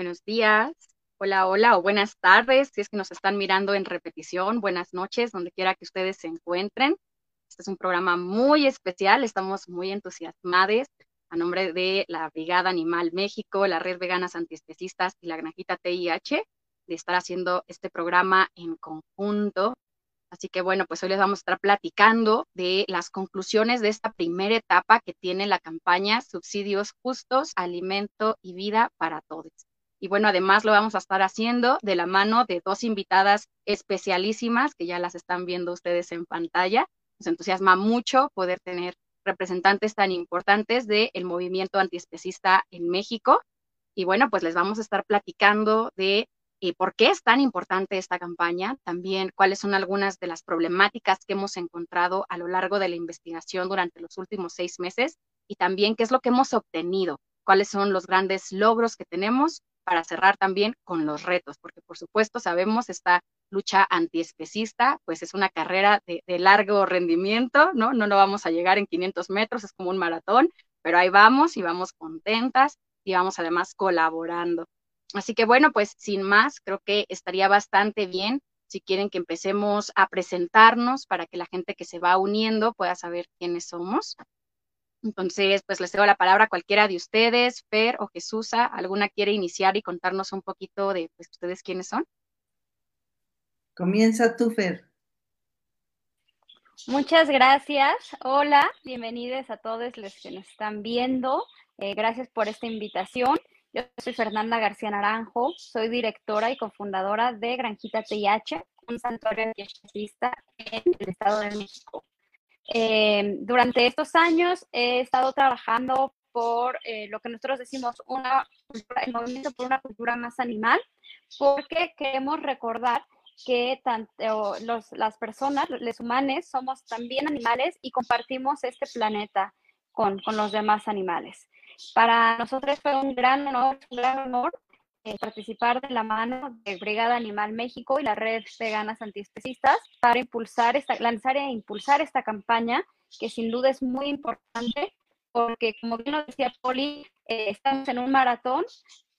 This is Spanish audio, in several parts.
buenos días, hola, hola o buenas tardes, si es que nos están mirando en repetición, buenas noches, donde quiera que ustedes se encuentren. Este es un programa muy especial, estamos muy entusiasmados a nombre de la Brigada Animal México, la Red Veganas Antiespecistas y la Granjita TIH, de estar haciendo este programa en conjunto. Así que bueno, pues hoy les vamos a estar platicando de las conclusiones de esta primera etapa que tiene la campaña Subsidios Justos, Alimento y Vida para Todos. Y bueno, además lo vamos a estar haciendo de la mano de dos invitadas especialísimas que ya las están viendo ustedes en pantalla. Nos entusiasma mucho poder tener representantes tan importantes del movimiento antiespecista en México. Y bueno, pues les vamos a estar platicando de eh, por qué es tan importante esta campaña, también cuáles son algunas de las problemáticas que hemos encontrado a lo largo de la investigación durante los últimos seis meses y también qué es lo que hemos obtenido, cuáles son los grandes logros que tenemos para cerrar también con los retos, porque por supuesto sabemos esta lucha antiespecista, pues es una carrera de, largo rendimiento, ¿no? No lo vamos a llegar en 500 metros, es como un maratón, pero ahí vamos y vamos contentas y vamos además colaborando. Así que bueno, pues sin más, creo que estaría bastante bien si quieren que empecemos a presentarnos para que la gente que se va uniendo pueda saber quiénes somos. Entonces, pues les cedo la palabra a cualquiera de ustedes, Fer o Jesusa, ¿alguna quiere iniciar y contarnos un poquito de pues, ustedes quiénes son? Comienza tú, Fer. Muchas gracias. Hola, bienvenidos a todos los que nos están viendo. Eh, gracias por esta invitación. Yo soy Fernanda García Naranjo, soy directora y cofundadora de Granjita TIH, un santuario antiespecista en el Estado de México. Eh, durante estos años he estado trabajando por eh, lo que nosotros decimos una el movimiento por una cultura más animal, porque queremos recordar que tanto los, las personas, los humanos, somos también animales y compartimos este planeta con, con los demás animales. Para nosotros fue un gran honor, un gran honor eh, participar de la mano de Brigada Animal México y la red Veganas Antiespecistas para impulsar esta, lanzar e impulsar esta campaña que sin duda es muy importante porque como bien lo decía Poli, eh, estamos en un maratón,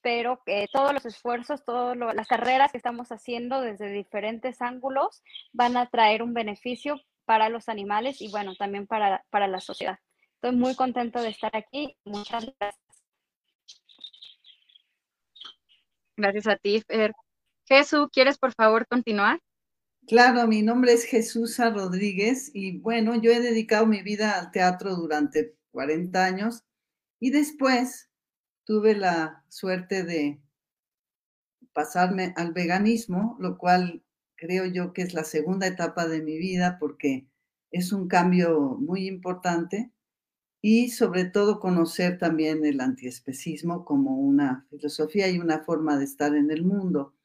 pero que todos los esfuerzos, todas las carreras que estamos haciendo desde diferentes ángulos van a traer un beneficio para los animales y bueno, también para, para la sociedad. Estoy muy contento de estar aquí. Muchas gracias. Gracias a ti, Fer. Jesús, ¿quieres por favor continuar? Claro, mi nombre es Jesús Rodríguez y bueno, yo he dedicado mi vida al teatro durante 40 años y después tuve la suerte de pasarme al veganismo, lo cual creo yo que es la segunda etapa de mi vida porque es un cambio muy importante y sobre todo conocer también el antiespecismo como una filosofía y una forma de estar en el mundo.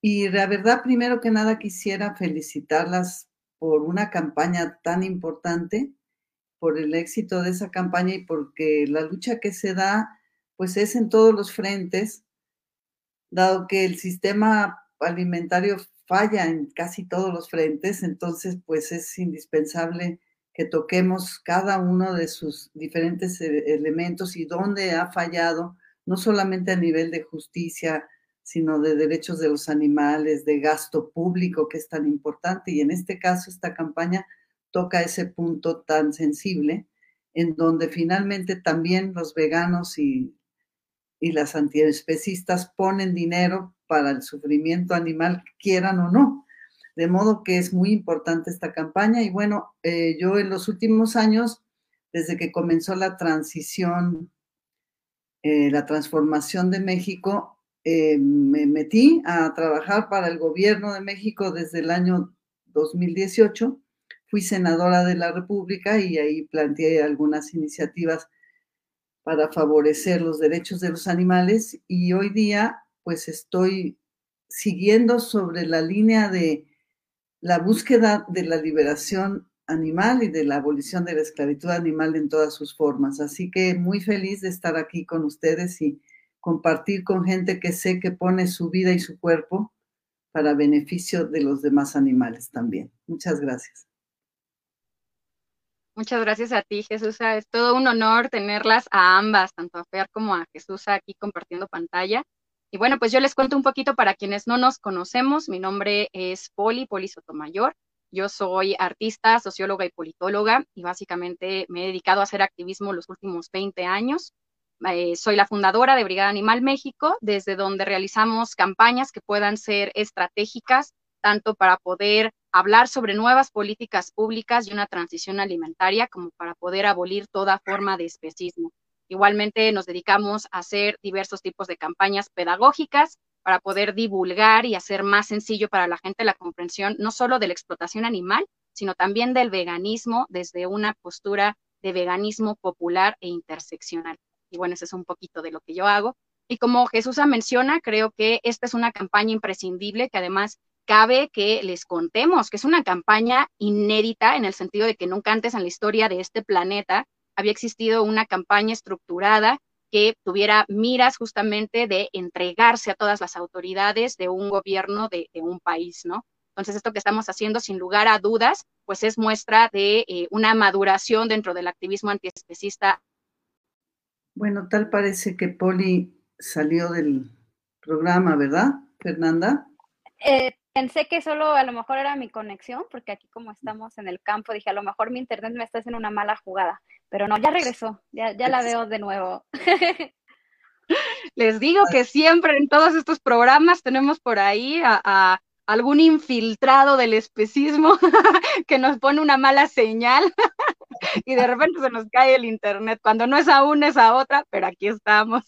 Y la verdad, primero que nada, quisiera felicitarlas por una campaña tan importante, por el éxito de esa campaña y porque la lucha que se da, pues es en todos los frentes, dado que el sistema alimentario falla en casi todos los frentes, entonces pues es indispensable que toquemos cada uno de sus diferentes e-, elementos y dónde ha fallado, no solamente a nivel de justicia, sino de derechos de los animales, de gasto público, que es tan importante. Y en este caso, esta campaña toca ese punto tan sensible, en donde finalmente también los veganos y, y las antiespecistas ponen dinero para el sufrimiento animal, quieran o no. De modo que es muy importante esta campaña y bueno, eh, yo en los últimos años, desde que comenzó la transición, eh, la transformación de México, eh, me metí a trabajar para el gobierno de México desde el año 2018. Fui senadora de la República y ahí planteé algunas iniciativas para favorecer los derechos de los animales y hoy día pues estoy siguiendo sobre la línea de la búsqueda de la liberación animal y de la abolición de la esclavitud animal en todas sus formas. Así que muy feliz de estar aquí con ustedes y compartir con gente que sé que pone su vida y su cuerpo para beneficio de los demás animales también. Muchas gracias. Muchas gracias a ti, Jesús. Es todo un honor tenerlas a ambas, tanto a Fer como a Jesús aquí compartiendo pantalla. Y bueno, pues yo les cuento un poquito para quienes no nos conocemos. Mi nombre es Poli, Poli Sotomayor. Yo soy artista, socióloga y politóloga y básicamente me he dedicado a hacer activismo los últimos 20 años. Eh, soy la fundadora de Brigada Animal México, desde donde realizamos campañas que puedan ser estratégicas, tanto para poder hablar sobre nuevas políticas públicas y una transición alimentaria, como para poder abolir toda forma de especismo. Igualmente nos dedicamos a hacer diversos tipos de campañas pedagógicas para poder divulgar y hacer más sencillo para la gente la comprensión no solo de la explotación animal, sino también del veganismo desde una postura de veganismo popular e interseccional. Y bueno, eso es un poquito de lo que yo hago. Y como Jesús menciona, creo que esta es una campaña imprescindible que además cabe que les contemos, que es una campaña inédita en el sentido de que nunca antes en la historia de este planeta había existido una campaña estructurada que tuviera miras justamente de entregarse a todas las autoridades de un gobierno de, un país, ¿no? Entonces, esto que estamos haciendo, sin lugar a dudas, pues es muestra de eh, una maduración dentro del activismo antiespecista. Bueno, tal parece que Poli salió del programa, ¿verdad, Fernanda? Eh, pensé que solo a lo mejor era mi conexión, porque aquí como estamos en el campo, dije, a lo mejor mi internet me está haciendo una mala jugada. Pero no, ya regresó, ya, ya la veo de nuevo. Les digo que siempre en todos estos programas tenemos por ahí a, algún infiltrado del especismo que nos pone una mala señal y de repente se nos cae el internet. Cuando no es a una, es a otra, pero aquí estamos.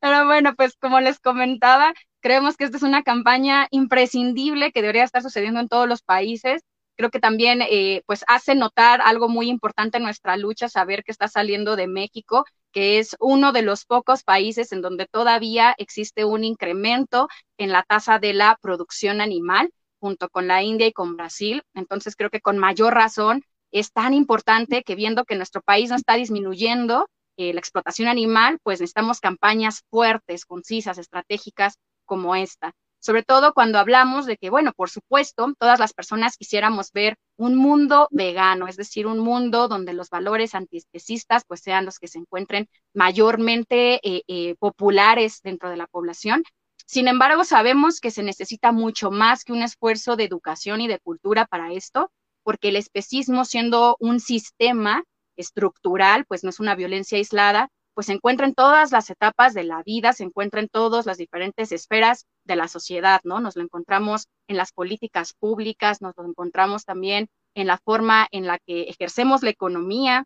Pero bueno, pues como les comentaba, creemos que esta es una campaña imprescindible que debería estar sucediendo en todos los países creo que también eh, pues hace notar algo muy importante en nuestra lucha, saber que está saliendo de México, que es uno de los pocos países en donde todavía existe un incremento en la tasa de la producción animal, junto con la India y con Brasil. Entonces creo que con mayor razón es tan importante que viendo que nuestro país no está disminuyendo eh, la explotación animal, pues necesitamos campañas fuertes, concisas, estratégicas como esta sobre todo cuando hablamos de que, bueno, por supuesto, todas las personas quisiéramos ver un mundo vegano, es decir, un mundo donde los valores antiespecistas pues sean los que se encuentren mayormente eh, eh, populares dentro de la población. Sin embargo, sabemos que se necesita mucho más que un esfuerzo de educación y de cultura para esto, porque el especismo siendo un sistema estructural, pues no es una violencia aislada, pues se encuentra en todas las etapas de la vida, se encuentra en todas las diferentes esferas de la sociedad, ¿no? Nos lo encontramos en las políticas públicas, nos lo encontramos también en la forma en la que ejercemos la economía,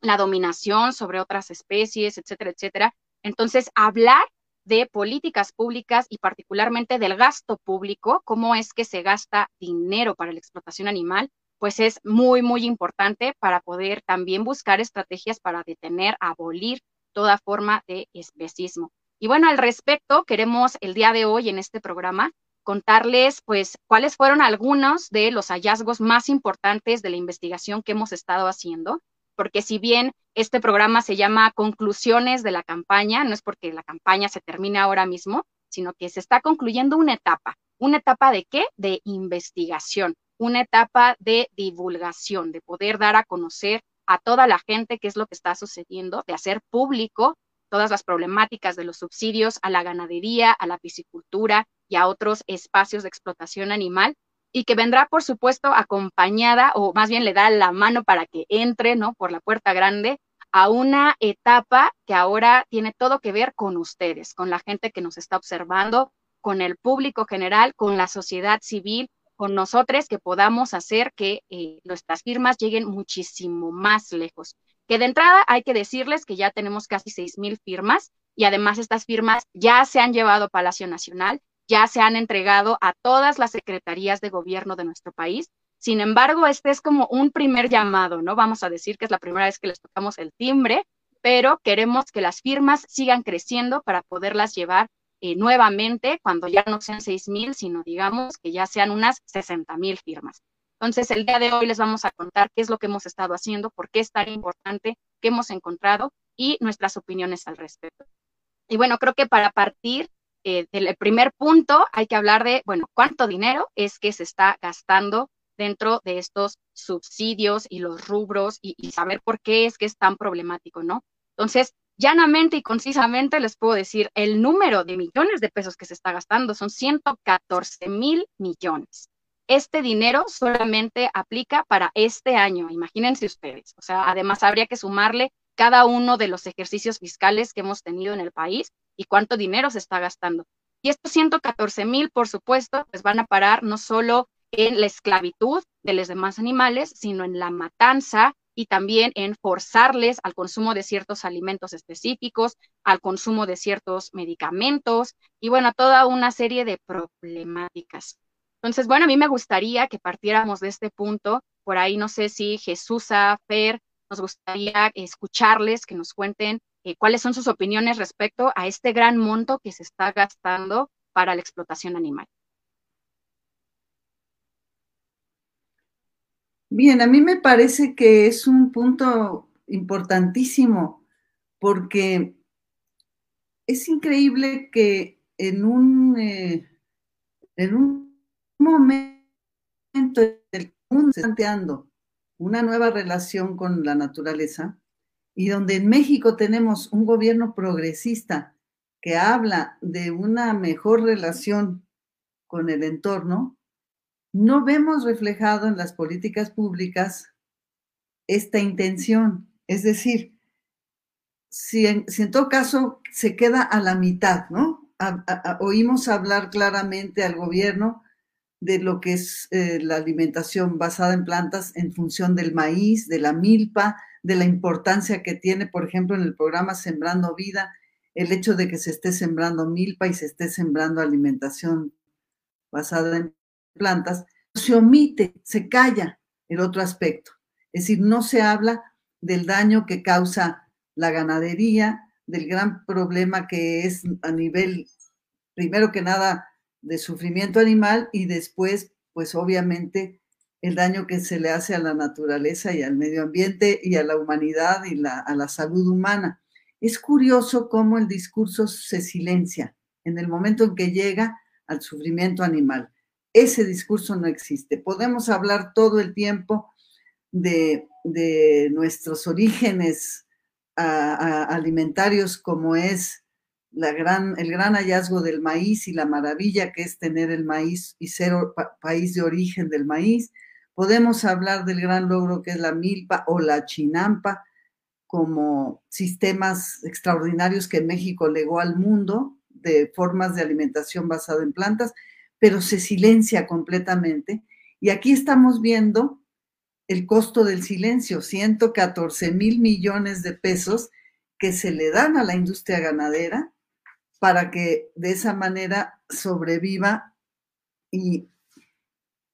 la dominación sobre otras especies, etcétera, etcétera. Entonces, hablar de políticas públicas y particularmente del gasto público, cómo es que se gasta dinero para la explotación animal, pues es muy, muy importante para poder también buscar estrategias para detener, abolir toda forma de especismo. Y bueno, al respecto, queremos el día de hoy en este programa contarles pues cuáles fueron algunos de los hallazgos más importantes de la investigación que hemos estado haciendo, porque si bien este programa se llama Conclusiones de la campaña, no es porque la campaña se termine ahora mismo, sino que se está concluyendo una etapa. ¿Una etapa de qué? De investigación, una etapa de divulgación, de poder dar a conocer a toda la gente qué es lo que está sucediendo, de hacer público todas las problemáticas de los subsidios a la ganadería, a la piscicultura y a otros espacios de explotación animal, y que vendrá, por supuesto, acompañada, o más bien le da la mano para que entre, ¿no? Por la puerta grande a una etapa que ahora tiene todo que ver con ustedes, con la gente que nos está observando, con el público general, con la sociedad civil, con nosotros que podamos hacer que eh, nuestras firmas lleguen muchísimo más lejos. Que de entrada hay que decirles que ya tenemos casi seis mil firmas y además estas firmas ya se han llevado a Palacio Nacional, ya se han entregado a todas las secretarías de gobierno de nuestro país. Sin embargo, este es como un primer llamado, ¿no? Vamos a decir que es la primera vez que les tocamos el timbre, pero queremos que las firmas sigan creciendo para poderlas llevar eh, nuevamente cuando ya no sean 6.000, sino digamos que ya sean unas 60.000 firmas. Entonces, el día de hoy les vamos a contar qué es lo que hemos estado haciendo, por qué es tan importante, qué hemos encontrado y nuestras opiniones al respecto. Y bueno, creo que para partir eh, del primer punto hay que hablar de, bueno, cuánto dinero es que se está gastando dentro de estos subsidios y los rubros y, y saber por qué es que es tan problemático, ¿no? Entonces, llanamente y concisamente les puedo decir el número de millones de pesos que se está gastando son 114 mil millones. Este dinero solamente aplica para este año, imagínense ustedes. O sea, además habría que sumarle cada uno de los ejercicios fiscales que hemos tenido en el país y cuánto dinero se está gastando. Y estos 114 mil, por supuesto, pues van a parar no solo en la esclavitud de los demás animales, sino en la matanza y también en forzarles al consumo de ciertos alimentos específicos, al consumo de ciertos medicamentos y bueno, toda una serie de problemáticas. Entonces, bueno, a mí me gustaría que partiéramos de este punto. Por ahí no sé si Jesús, Fer, nos gustaría escucharles, que nos cuenten eh, cuáles son sus opiniones respecto a este gran monto que se está gastando para la explotación animal. Bien, a mí me parece que es un punto importantísimo porque es increíble que en un, eh, en un momento el mundo está planteando una nueva relación con la naturaleza y donde en México tenemos un gobierno progresista que habla de una mejor relación con el entorno, no vemos reflejado en las políticas públicas esta intención. Es decir, si en, todo caso se queda a la mitad, ¿no? oímos hablar claramente al gobierno de lo que es eh, la alimentación basada en plantas en función del maíz, de la milpa, de la importancia que tiene, por ejemplo, en el programa Sembrando Vida, el hecho de que se esté sembrando milpa y se esté sembrando alimentación basada en plantas, se omite, se calla el otro aspecto. Es decir, no se habla del daño que causa la ganadería, del gran problema que es a nivel, primero que nada, de sufrimiento animal y después, pues obviamente, el daño que se le hace a la naturaleza y al medio ambiente y a la humanidad y a la salud humana. Es curioso cómo el discurso se silencia en el momento en que llega al sufrimiento animal ese discurso no existe. Podemos hablar todo el tiempo de, nuestros orígenes alimentarios como es gran, el gran hallazgo del maíz y la maravilla que es tener el maíz y ser país de origen del maíz. Podemos hablar del gran logro que es la milpa o la chinampa como sistemas extraordinarios que México legó al mundo de formas de alimentación basada en plantas pero se silencia completamente. Y aquí estamos viendo el costo del silencio, 114 mil millones de pesos que se le dan a la industria ganadera para que de esa manera sobreviva y,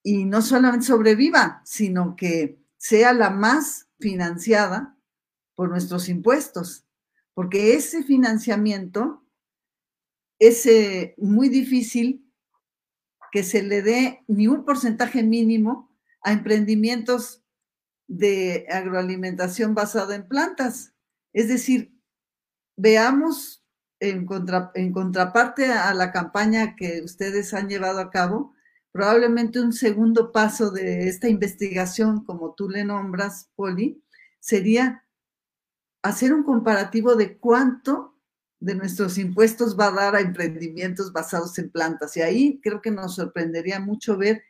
y no solamente sobreviva, sino que sea la más financiada por nuestros impuestos, porque ese financiamiento es muy difícil que se le dé ni un porcentaje mínimo a emprendimientos de agroalimentación basada en plantas. Es decir, veamos en, en contraparte a la campaña que ustedes han llevado a cabo, probablemente un segundo paso de esta investigación, como tú le nombras, Poli, sería hacer un comparativo de cuánto de nuestros impuestos va a dar a emprendimientos basados en plantas. Y ahí creo que nos sorprendería mucho ver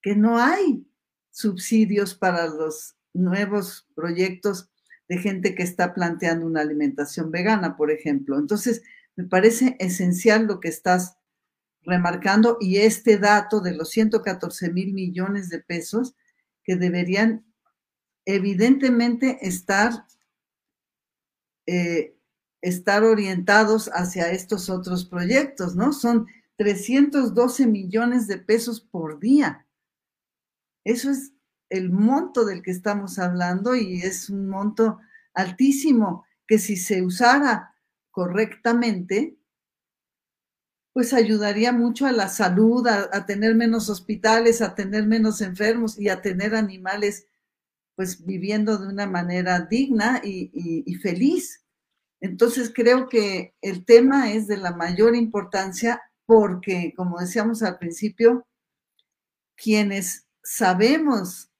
que no hay subsidios para los nuevos proyectos de gente que está planteando una alimentación vegana, por ejemplo. Entonces, me parece esencial lo que estás remarcando y este dato de los 114 mil millones de pesos que deberían evidentemente estar eh, estar orientados hacia estos otros proyectos, ¿no? Son 312 millones de pesos por día. Eso es el monto del que estamos hablando y es un monto altísimo que si se usara correctamente, pues ayudaría mucho a la salud, a, tener menos hospitales, a tener menos enfermos y a tener animales pues viviendo de una manera digna y feliz. Entonces creo que el tema es de la mayor importancia porque, como decíamos al principio, quienes sabemos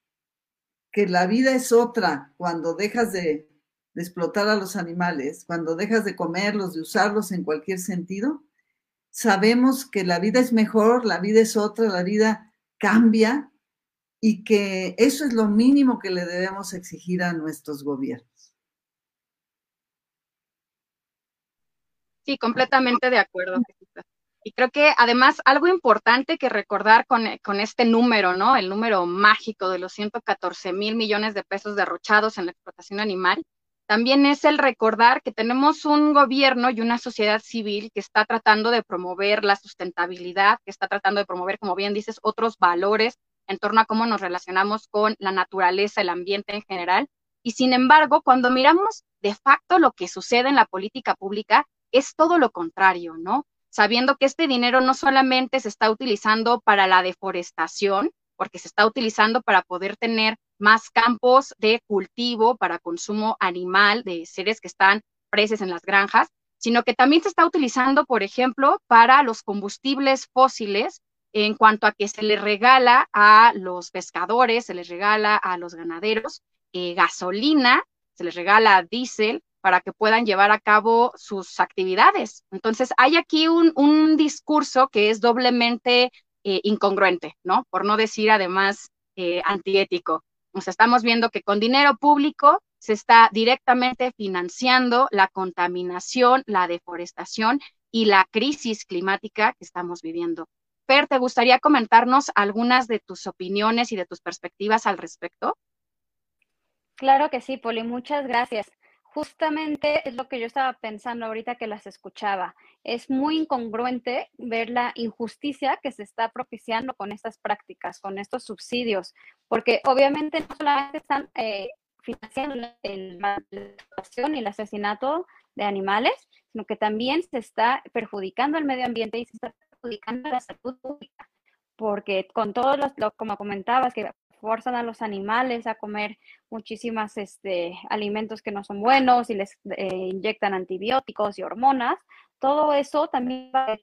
que la vida es otra cuando dejas de explotar a los animales, cuando dejas de comerlos, de usarlos en cualquier sentido, sabemos que la vida es mejor, la vida es otra, la vida cambia y que eso es lo mínimo que le debemos exigir a nuestros gobiernos. Sí, completamente de acuerdo. Y creo que además algo importante que recordar con, con, este número, ¿no? El número mágico de los 114 mil millones de pesos derrochados en la explotación animal, también es el recordar que tenemos un gobierno y una sociedad civil que está tratando de promover la sustentabilidad, que está tratando de promover, como bien dices, otros valores en torno a cómo nos relacionamos con la naturaleza, el ambiente en general. Y sin embargo, cuando miramos de facto lo que sucede en la política pública, es todo lo contrario, ¿no? Sabiendo que este dinero no solamente se está utilizando para la deforestación, porque se está utilizando para poder tener más campos de cultivo para consumo animal de seres que están presos en las granjas, sino que también se está utilizando, por ejemplo, para los combustibles fósiles en cuanto a que se les regala a los pescadores, se les regala a los ganaderos eh, gasolina, se les regala diésel para que puedan llevar a cabo sus actividades. Entonces, hay aquí un, discurso que es doblemente eh, incongruente, ¿no? Por no decir además eh, antiético. O sea, estamos viendo que con dinero público se está directamente financiando la contaminación, la deforestación y la crisis climática que estamos viviendo. Per, ¿te gustaría comentarnos algunas de tus opiniones y de tus perspectivas al respecto? Claro que sí, Poli, muchas gracias. Justamente es lo que yo estaba pensando ahorita que las escuchaba. Es muy incongruente ver la injusticia que se está propiciando con estas prácticas, con estos subsidios, porque obviamente no solamente están eh, financiando la y el asesinato de animales, sino que también se está perjudicando al medio ambiente y se está perjudicando a la salud pública, porque con todos los, lo, como comentabas, que forzan a los animales a comer muchísimos este, alimentos que no son buenos y les eh, inyectan antibióticos y hormonas, todo eso también va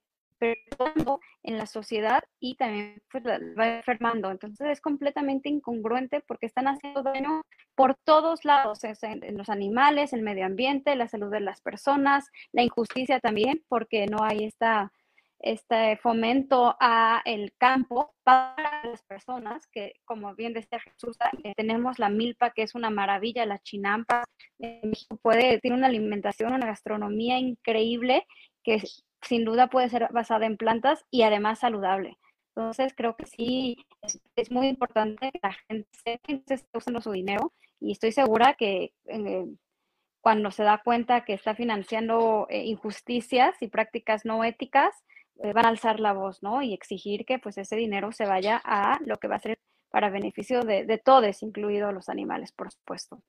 en la sociedad y también pues, va enfermando. Entonces es completamente incongruente porque están haciendo daño por todos lados, en los animales, el medio ambiente, la salud de las personas, la injusticia también, porque no hay esta este fomento a el campo para las personas que, como bien decía Jesús, eh, tenemos la milpa, que es una maravilla, la chinampa, México puede, tiene una alimentación, una gastronomía increíble que sin duda puede ser basada en plantas y además saludable. Entonces, creo que sí, es, muy importante que la gente sepa se está usando su dinero y estoy segura que eh, cuando se da cuenta que está financiando eh, injusticias y prácticas no éticas, eh, van a alzar la voz, ¿no? Y exigir que pues ese dinero se vaya a lo que va a ser para beneficio de, de todos, incluidos los animales, por supuesto.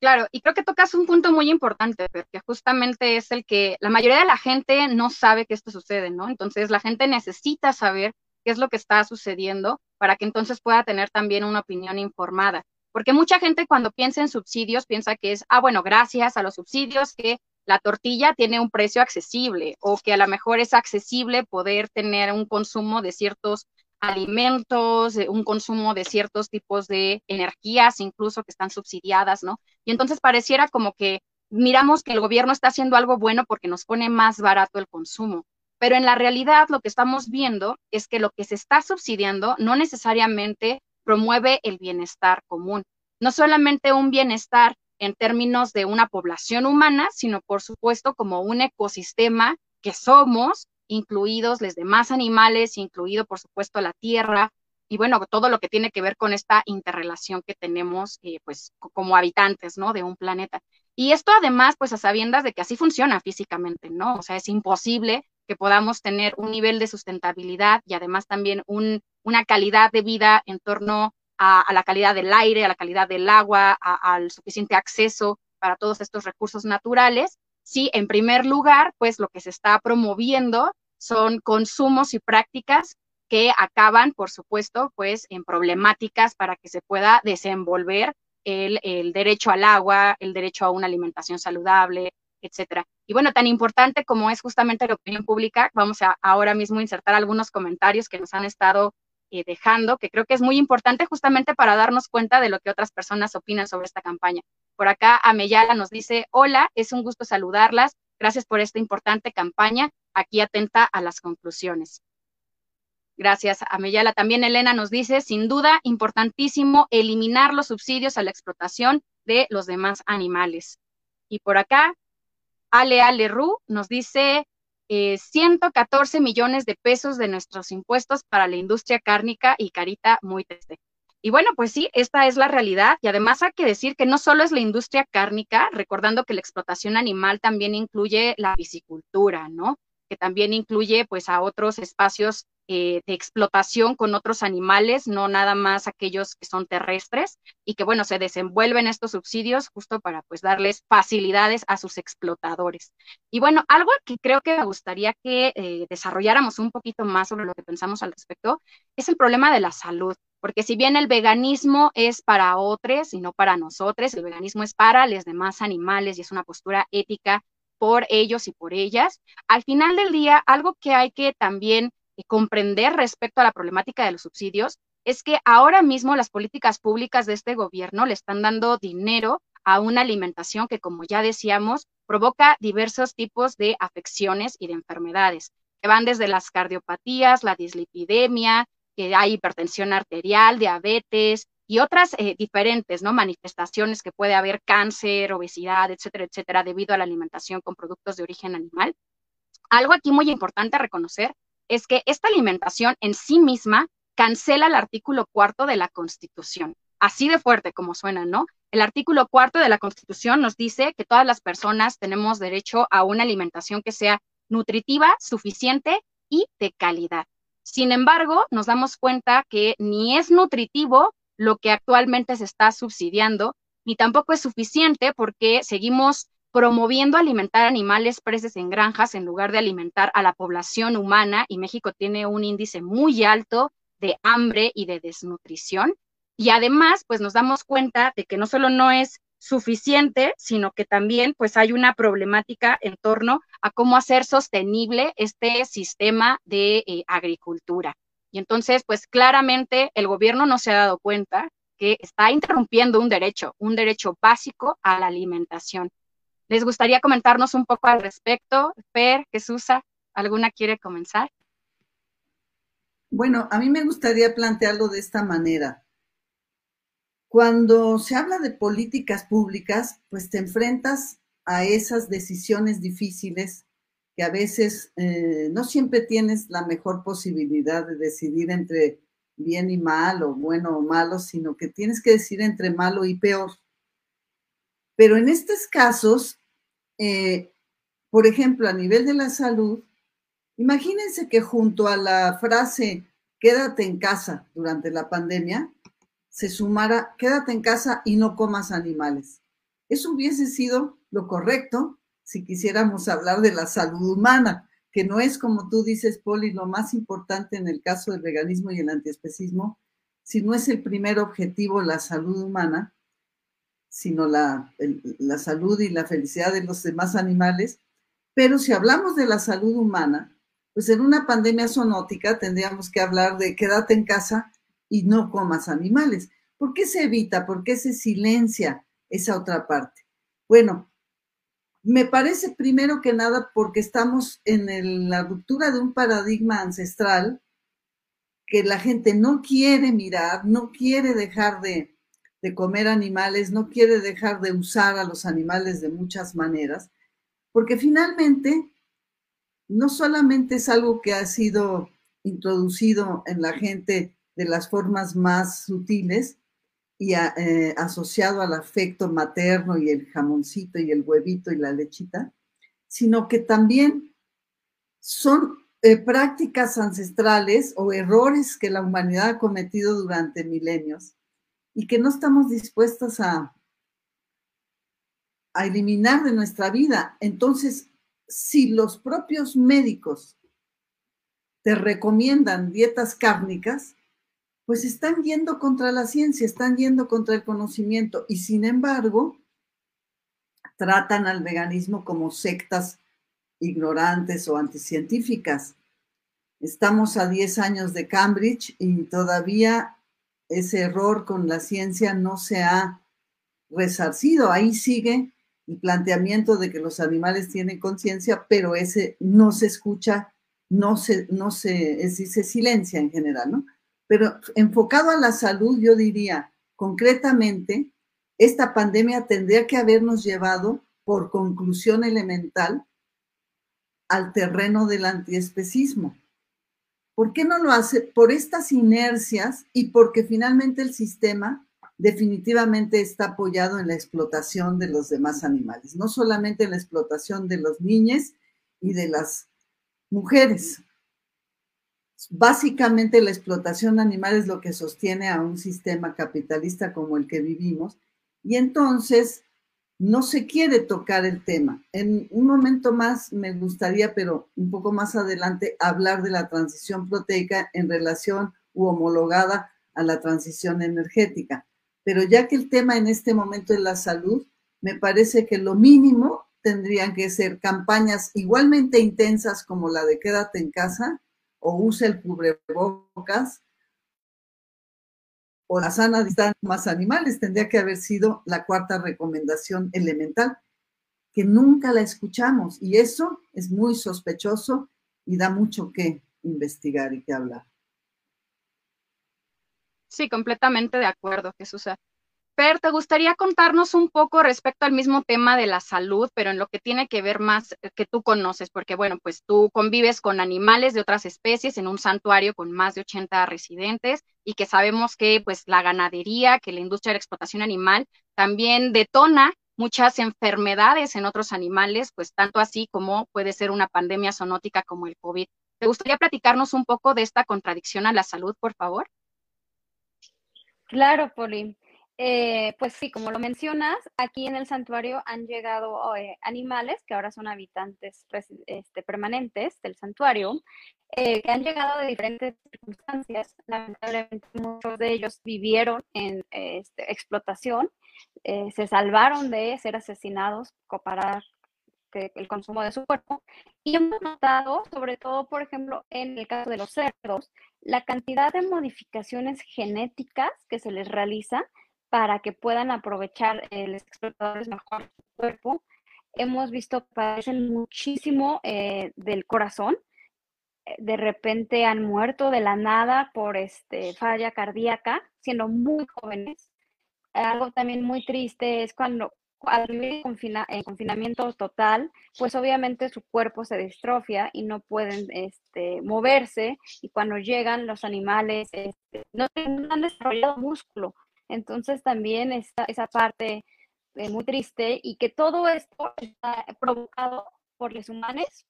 Claro, y creo que tocas un punto muy importante, porque justamente es el que la mayoría de la gente no sabe que esto sucede, ¿no? Entonces la gente necesita saber qué es lo que está sucediendo para que entonces pueda tener también una opinión informada. Porque mucha gente cuando piensa en subsidios piensa que es, ah, bueno, gracias a los subsidios que la tortilla tiene un precio accesible o que a lo mejor es accesible poder tener un consumo de ciertos alimentos, un consumo de ciertos tipos de energías, incluso que están subsidiadas, ¿no? Y entonces pareciera como que miramos que el gobierno está haciendo algo bueno porque nos pone más barato el consumo. Pero en la realidad lo que estamos viendo es que lo que se está subsidiando no necesariamente promueve el bienestar común. No solamente un bienestar en términos de una población humana, sino por supuesto como un ecosistema que somos, incluidos los demás animales, incluido por supuesto la tierra, y bueno, todo lo que tiene que ver con esta interrelación que tenemos, eh, pues, como habitantes, ¿no? De un planeta. Y esto además, pues, a sabiendas de que así funciona físicamente, ¿no? O sea, es imposible que podamos tener un nivel de sustentabilidad y además también un, una calidad de vida en torno a, la calidad del aire, a la calidad del agua, al suficiente acceso para todos estos recursos naturales. Sí, en primer lugar, pues lo que se está promoviendo son consumos y prácticas que acaban, por supuesto, pues en problemáticas para que se pueda desenvolver el, el, derecho al agua, el derecho a una alimentación saludable, etcétera. Y bueno, tan importante como es justamente la opinión pública, vamos a ahora mismo insertar algunos comentarios que nos han estado eh, dejando, que creo que es muy importante justamente para darnos cuenta de lo que otras personas opinan sobre esta campaña. Por acá, Ameyala nos dice, hola, es un gusto saludarlas, gracias por esta importante campaña, aquí atenta a las conclusiones. Gracias, Ameyala. También Elena nos dice, sin duda, importantísimo eliminar los subsidios a la explotación de los demás animales. Y por acá, Ale Ale Ru nos dice, 114 eh, millones de pesos de nuestros impuestos para la industria cárnica y carita muy triste. Y bueno, pues sí, esta es la realidad. Y además hay que decir que no solo es la industria cárnica, recordando que la explotación animal también incluye la piscicultura, ¿no? Que también incluye pues a otros espacios eh, de explotación con otros animales, no nada más aquellos que son terrestres y que, bueno, se desenvuelven estos subsidios justo para, pues, darles facilidades a sus explotadores. Y bueno, algo que creo que me gustaría que eh, desarrolláramos un poquito más sobre lo que pensamos al respecto es el problema de la salud. Porque si bien el veganismo es para otros y no para nosotros, el veganismo es para los demás animales y es una postura ética por ellos y por ellas, al final del día, algo que hay que también comprender respecto a la problemática de los subsidios es que ahora mismo las políticas públicas de este gobierno le están dando dinero a una alimentación que, como ya decíamos, provoca diversos tipos de afecciones y de enfermedades, que van desde las cardiopatías, la dislipidemia, que hay hipertensión arterial, diabetes y otras eh, diferentes ¿no? manifestaciones que puede haber cáncer, obesidad, etcétera, etcétera, debido a la alimentación con productos de origen animal. Algo aquí muy importante reconocer es que esta alimentación en sí misma cancela el artículo cuarto de la Constitución. Así de fuerte como suena, ¿no? El artículo cuarto de la Constitución nos dice que todas las personas tenemos derecho a una alimentación que sea nutritiva, suficiente y de calidad. Sin embargo, nos damos cuenta que ni es nutritivo lo que actualmente se está subsidiando, ni tampoco es suficiente porque seguimos promoviendo alimentar animales presos en granjas en lugar de alimentar a la población humana y México tiene un índice muy alto de hambre y de desnutrición. Y además, pues nos damos cuenta de que no solo no es suficiente, sino que también pues hay una problemática en torno a cómo hacer sostenible este sistema de eh, agricultura. Y entonces, pues claramente el gobierno no se ha dado cuenta que está interrumpiendo un derecho, un derecho básico a la alimentación. ¿Les gustaría comentarnos un poco al respecto? Fer, Jesús, ¿alguna quiere comenzar? Bueno, a mí me gustaría plantearlo de esta manera. Cuando se habla de políticas públicas, pues te enfrentas a esas decisiones difíciles que a veces eh, no siempre tienes la mejor posibilidad de decidir entre bien y mal o bueno o malo, sino que tienes que decidir entre malo y peor. Pero en estos casos, eh, por ejemplo, a nivel de la salud, imagínense que junto a la frase quédate en casa durante la pandemia, se sumara quédate en casa y no comas animales. Eso hubiese sido lo correcto si quisiéramos hablar de la salud humana, que no es como tú dices, Poli, lo más importante en el caso del veganismo y el antiespecismo, si no es el primer objetivo la salud humana, sino la, la salud y la felicidad de los demás animales. Pero si hablamos de la salud humana, pues en una pandemia zoonótica tendríamos que hablar de quédate en casa y no comas animales. ¿Por qué se evita? ¿Por qué se silencia esa otra parte? Bueno, me parece primero que nada porque estamos en la ruptura de un paradigma ancestral que la gente no quiere mirar, no quiere dejar de, de comer animales, no quiere dejar de usar a los animales de muchas maneras, porque finalmente no solamente es algo que ha sido introducido en la gente de las formas más sutiles y eh, asociado al afecto materno y el jamoncito y el huevito y la lechita, sino que también son eh, prácticas ancestrales o errores que la humanidad ha cometido durante milenios y que no estamos dispuestos a, a eliminar de nuestra vida. Entonces, si los propios médicos te recomiendan dietas cárnicas, pues están yendo contra la ciencia, están yendo contra el conocimiento y sin embargo tratan al veganismo como sectas ignorantes o anticientíficas. Estamos a 10 años de Cambridge y todavía ese error con la ciencia no se ha resarcido. Ahí sigue el planteamiento de que los animales tienen conciencia, pero ese no se escucha, no se, no se, silencia en general, ¿no? Pero enfocado a la salud, yo diría, concretamente, esta pandemia tendría que habernos llevado, por conclusión elemental, al terreno del antiespecismo. ¿Por qué no lo hace? Por estas inercias y porque finalmente el sistema definitivamente está apoyado en la explotación de los demás animales, no solamente en la explotación de los niños y de las mujeres. Básicamente la explotación animal es lo que sostiene a un sistema capitalista como el que vivimos y entonces no se quiere tocar el tema. En un momento más me gustaría, pero un poco más adelante, hablar de la transición proteica en relación u homologada a la transición energética. Pero ya que el tema en este momento es la salud, me parece que lo mínimo tendrían que ser campañas igualmente intensas como la de quédate en casa o usa el cubrebocas o la sana distancia más animales, tendría que haber sido la cuarta recomendación elemental, que nunca la escuchamos. Y eso es muy sospechoso y da mucho que investigar y que hablar. Sí, completamente de acuerdo, Jesús. Per, ¿te gustaría contarnos un poco respecto al mismo tema de la salud, pero en lo que tiene que ver más eh, que tú conoces? Porque, bueno, pues tú convives con animales de otras especies en un santuario con más de 80 residentes y que sabemos que, pues, la ganadería, que la industria de la explotación animal también detona muchas enfermedades en otros animales, pues tanto así como puede ser una pandemia zoonótica como el COVID. ¿Te gustaría platicarnos un poco de esta contradicción a la salud, por favor? Claro, Poli. Eh, pues sí, como lo mencionas, aquí en el santuario han llegado eh, animales que ahora son habitantes este, permanentes del santuario, eh, que han llegado de diferentes circunstancias. Lamentablemente muchos de ellos vivieron en este, explotación, se salvaron de ser asesinados para el consumo de su cuerpo. Y hemos notado, sobre todo, por ejemplo, en el caso de los cerdos, la cantidad de modificaciones genéticas que se les realiza para que puedan aprovechar el los explotadores mejor su cuerpo. Hemos visto que padecen muchísimo eh, del corazón. Eh, de repente han muerto de la nada por este, falla cardíaca, siendo muy jóvenes. Algo también muy triste es cuando al vivir en, confinamiento total, pues obviamente su cuerpo se distrofia y no pueden este, moverse y cuando llegan los animales este, no han desarrollado músculo, entonces también está esa parte eh, muy triste y que todo esto está provocado por los humanos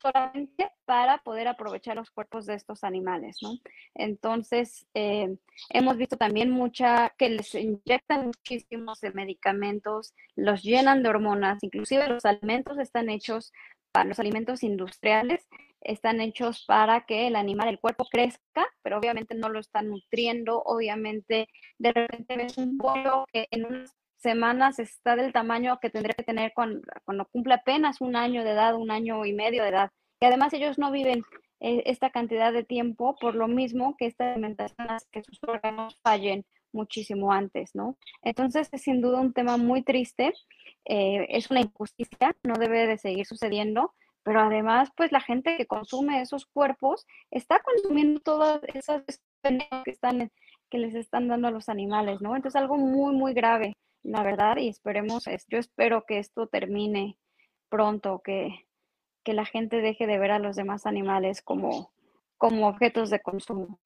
solamente para poder aprovechar los cuerpos de estos animales, ¿no? Entonces, eh, hemos visto también mucha, que les inyectan muchísimos de medicamentos, los llenan de hormonas, inclusive los alimentos están hechos para los alimentos industriales, están hechos para que el animal, el cuerpo crezca, pero obviamente no lo están nutriendo, obviamente de repente ves un pollo que en unas semanas está del tamaño que tendría que tener cuando, cuando cumple apenas un año de edad, un año y medio de edad. Y además ellos no viven eh, esta cantidad de tiempo por lo mismo que esta alimentación que sus órganos fallen muchísimo antes, ¿no? Entonces es sin duda un tema muy triste, eh, es una injusticia, no debe de seguir sucediendo, pero además, pues la gente que consume esos cuerpos está consumiendo todas esas que están que les están dando a los animales, ¿no? Entonces algo muy muy grave, la verdad, y esperemos, yo espero que esto termine pronto, que, que la gente deje de ver a los demás animales como, como objetos de consumo.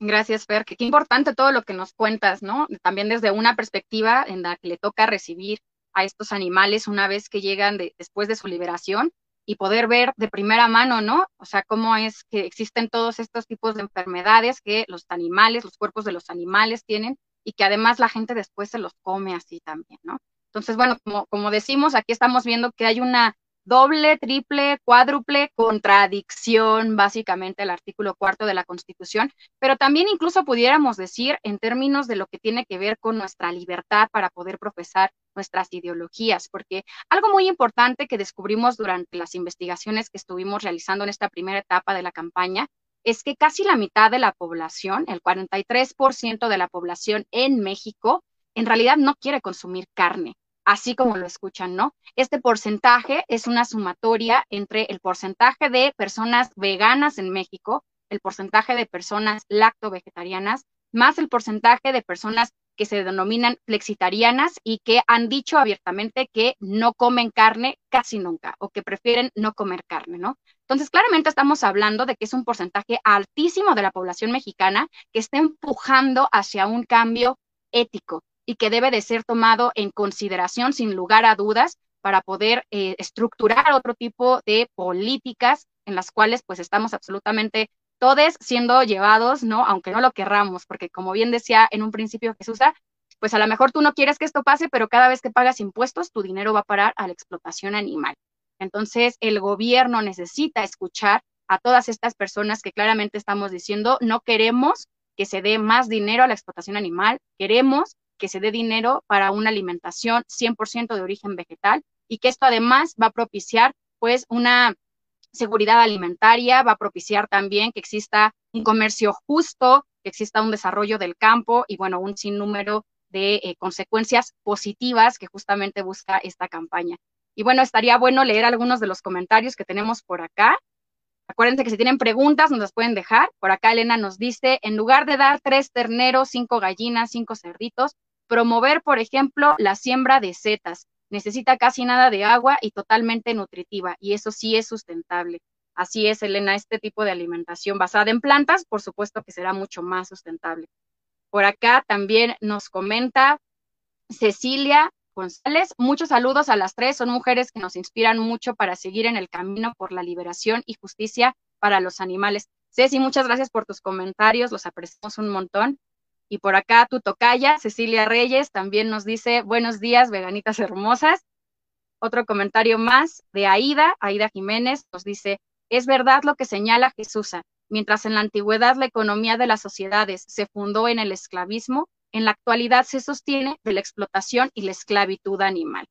Gracias, Fer. Qué importante todo lo que nos cuentas, ¿no? También desde una perspectiva en la que le toca recibir a estos animales una vez que llegan después de su liberación y poder ver de primera mano, ¿no? O sea, cómo es que existen todos estos tipos de enfermedades que los animales, los cuerpos de los animales tienen y que además la gente después se los come así también, ¿no? Entonces, bueno, como, como decimos, aquí estamos viendo que hay una doble, triple, cuádruple contradicción, básicamente, el artículo cuarto de la Constitución, pero también incluso pudiéramos decir en términos de lo que tiene que ver con nuestra libertad para poder profesar nuestras ideologías, porque algo muy importante que descubrimos durante las investigaciones que estuvimos realizando en esta primera etapa de la campaña es que casi la mitad de la población, el 43% de la población en México, en realidad no quiere consumir carne así como lo escuchan, ¿no? Este porcentaje es una sumatoria entre el porcentaje de personas veganas en México, el porcentaje de personas lacto-vegetarianas, más el porcentaje de personas que se denominan flexitarianas y que han dicho abiertamente que no comen carne casi nunca o que prefieren no comer carne, ¿no? Entonces, claramente estamos hablando de que es un porcentaje altísimo de la población mexicana que está empujando hacia un cambio ético, y que debe de ser tomado en consideración sin lugar a dudas para poder eh, estructurar otro tipo de políticas en las cuales pues estamos absolutamente todos siendo llevados, ¿no? Aunque no lo querramos, porque como bien decía en un principio Jesús, pues a lo mejor tú no quieres que esto pase, pero cada vez que pagas impuestos, tu dinero va a parar a la explotación animal. Entonces, el gobierno necesita escuchar a todas estas personas que claramente estamos diciendo, no queremos que se dé más dinero a la explotación animal, queremos que se dé dinero para una alimentación 100% de origen vegetal y que esto además va a propiciar pues una seguridad alimentaria, va a propiciar también que exista un comercio justo, que exista un desarrollo del campo y bueno, un sinnúmero de eh, consecuencias positivas que justamente busca esta campaña. Y bueno, estaría bueno leer algunos de los comentarios que tenemos por acá. Acuérdense que si tienen preguntas nos las pueden dejar. Por acá Elena nos dice, en lugar de dar tres terneros, cinco gallinas, cinco cerditos, Promover, por ejemplo, la siembra de setas. Necesita casi nada de agua y totalmente nutritiva, y eso sí es sustentable. Así es, Elena, este tipo de alimentación basada en plantas, por supuesto que será mucho más sustentable. Por acá también nos comenta Cecilia González. Muchos saludos a las tres. Son mujeres que nos inspiran mucho para seguir en el camino por la liberación y justicia para los animales. Ceci, muchas gracias por tus comentarios. Los apreciamos un montón. Y por acá tu tocaya, Cecilia Reyes, también nos dice, buenos días, veganitas hermosas. Otro comentario más de Aida, Aida Jiménez, nos dice, es verdad lo que señala Jesús. Mientras en la antigüedad la economía de las sociedades se fundó en el esclavismo, en la actualidad se sostiene de la explotación y la esclavitud animal.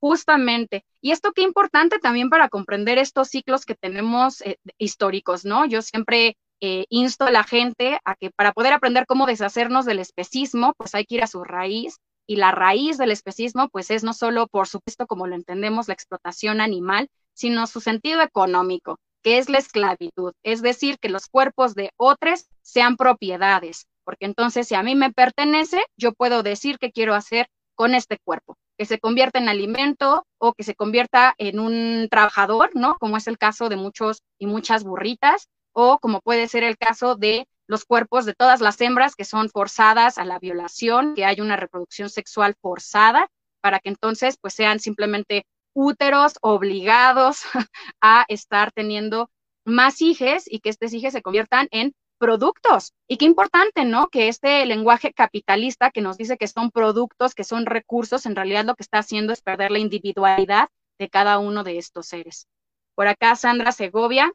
Justamente. Y esto qué importante también para comprender estos ciclos que tenemos eh, históricos, ¿no? Yo siempre eh, insto a la gente a que para poder aprender cómo deshacernos del especismo, pues hay que ir a su raíz. Y la raíz del especismo, pues es no solo, por supuesto, como lo entendemos, la explotación animal, sino su sentido económico, que es la esclavitud. Es decir, que los cuerpos de otros sean propiedades, porque entonces si a mí me pertenece, yo puedo decir qué quiero hacer con este cuerpo, que se convierta en alimento o que se convierta en un trabajador, ¿no? Como es el caso de muchos y muchas burritas, o como puede ser el caso de los cuerpos de todas las hembras que son forzadas a la violación, que hay una reproducción sexual forzada, para que entonces pues sean simplemente úteros obligados a estar teniendo más hijos y que estos hijos se conviertan en productos. Y qué importante, ¿no? Que este lenguaje capitalista que nos dice que son productos, que son recursos, en realidad lo que está haciendo es perder la individualidad de cada uno de estos seres. Por acá, Sandra Segovia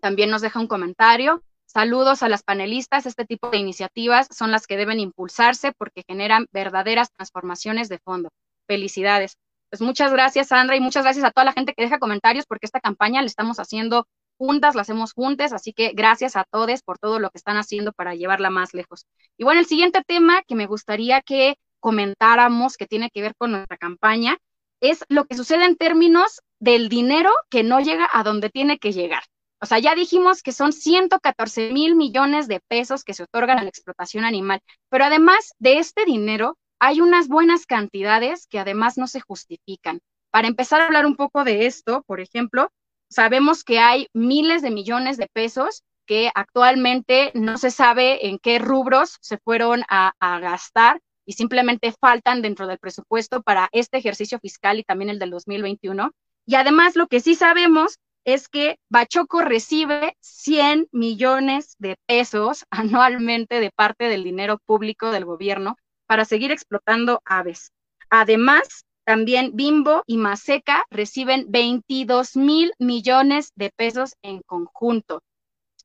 también nos deja un comentario. Saludos a las panelistas. Este tipo de iniciativas son las que deben impulsarse porque generan verdaderas transformaciones de fondo. Felicidades. Pues muchas gracias, Sandra, y muchas gracias a toda la gente que deja comentarios porque esta campaña la estamos haciendo juntas, la hacemos juntas, así que gracias a todos por todo lo que están haciendo para llevarla más lejos. Y bueno, el siguiente tema que me gustaría que comentáramos, que tiene que ver con nuestra campaña, es lo que sucede en términos del dinero que no llega a donde tiene que llegar. O sea, ya dijimos que son 114 mil millones de pesos que se otorgan a la explotación animal, pero además de este dinero, hay unas buenas cantidades que además no se justifican. Para empezar a hablar un poco de esto, por ejemplo, sabemos que hay miles de millones de pesos que actualmente no se sabe en qué rubros se fueron a, gastar y simplemente faltan dentro del presupuesto para este ejercicio fiscal y también el del 2021. Y además lo que sí sabemos es que Bachoco recibe 100 millones de pesos anualmente de parte del dinero público del gobierno para seguir explotando aves. Además, también Bimbo y Maseca reciben 22 mil millones de pesos en conjunto.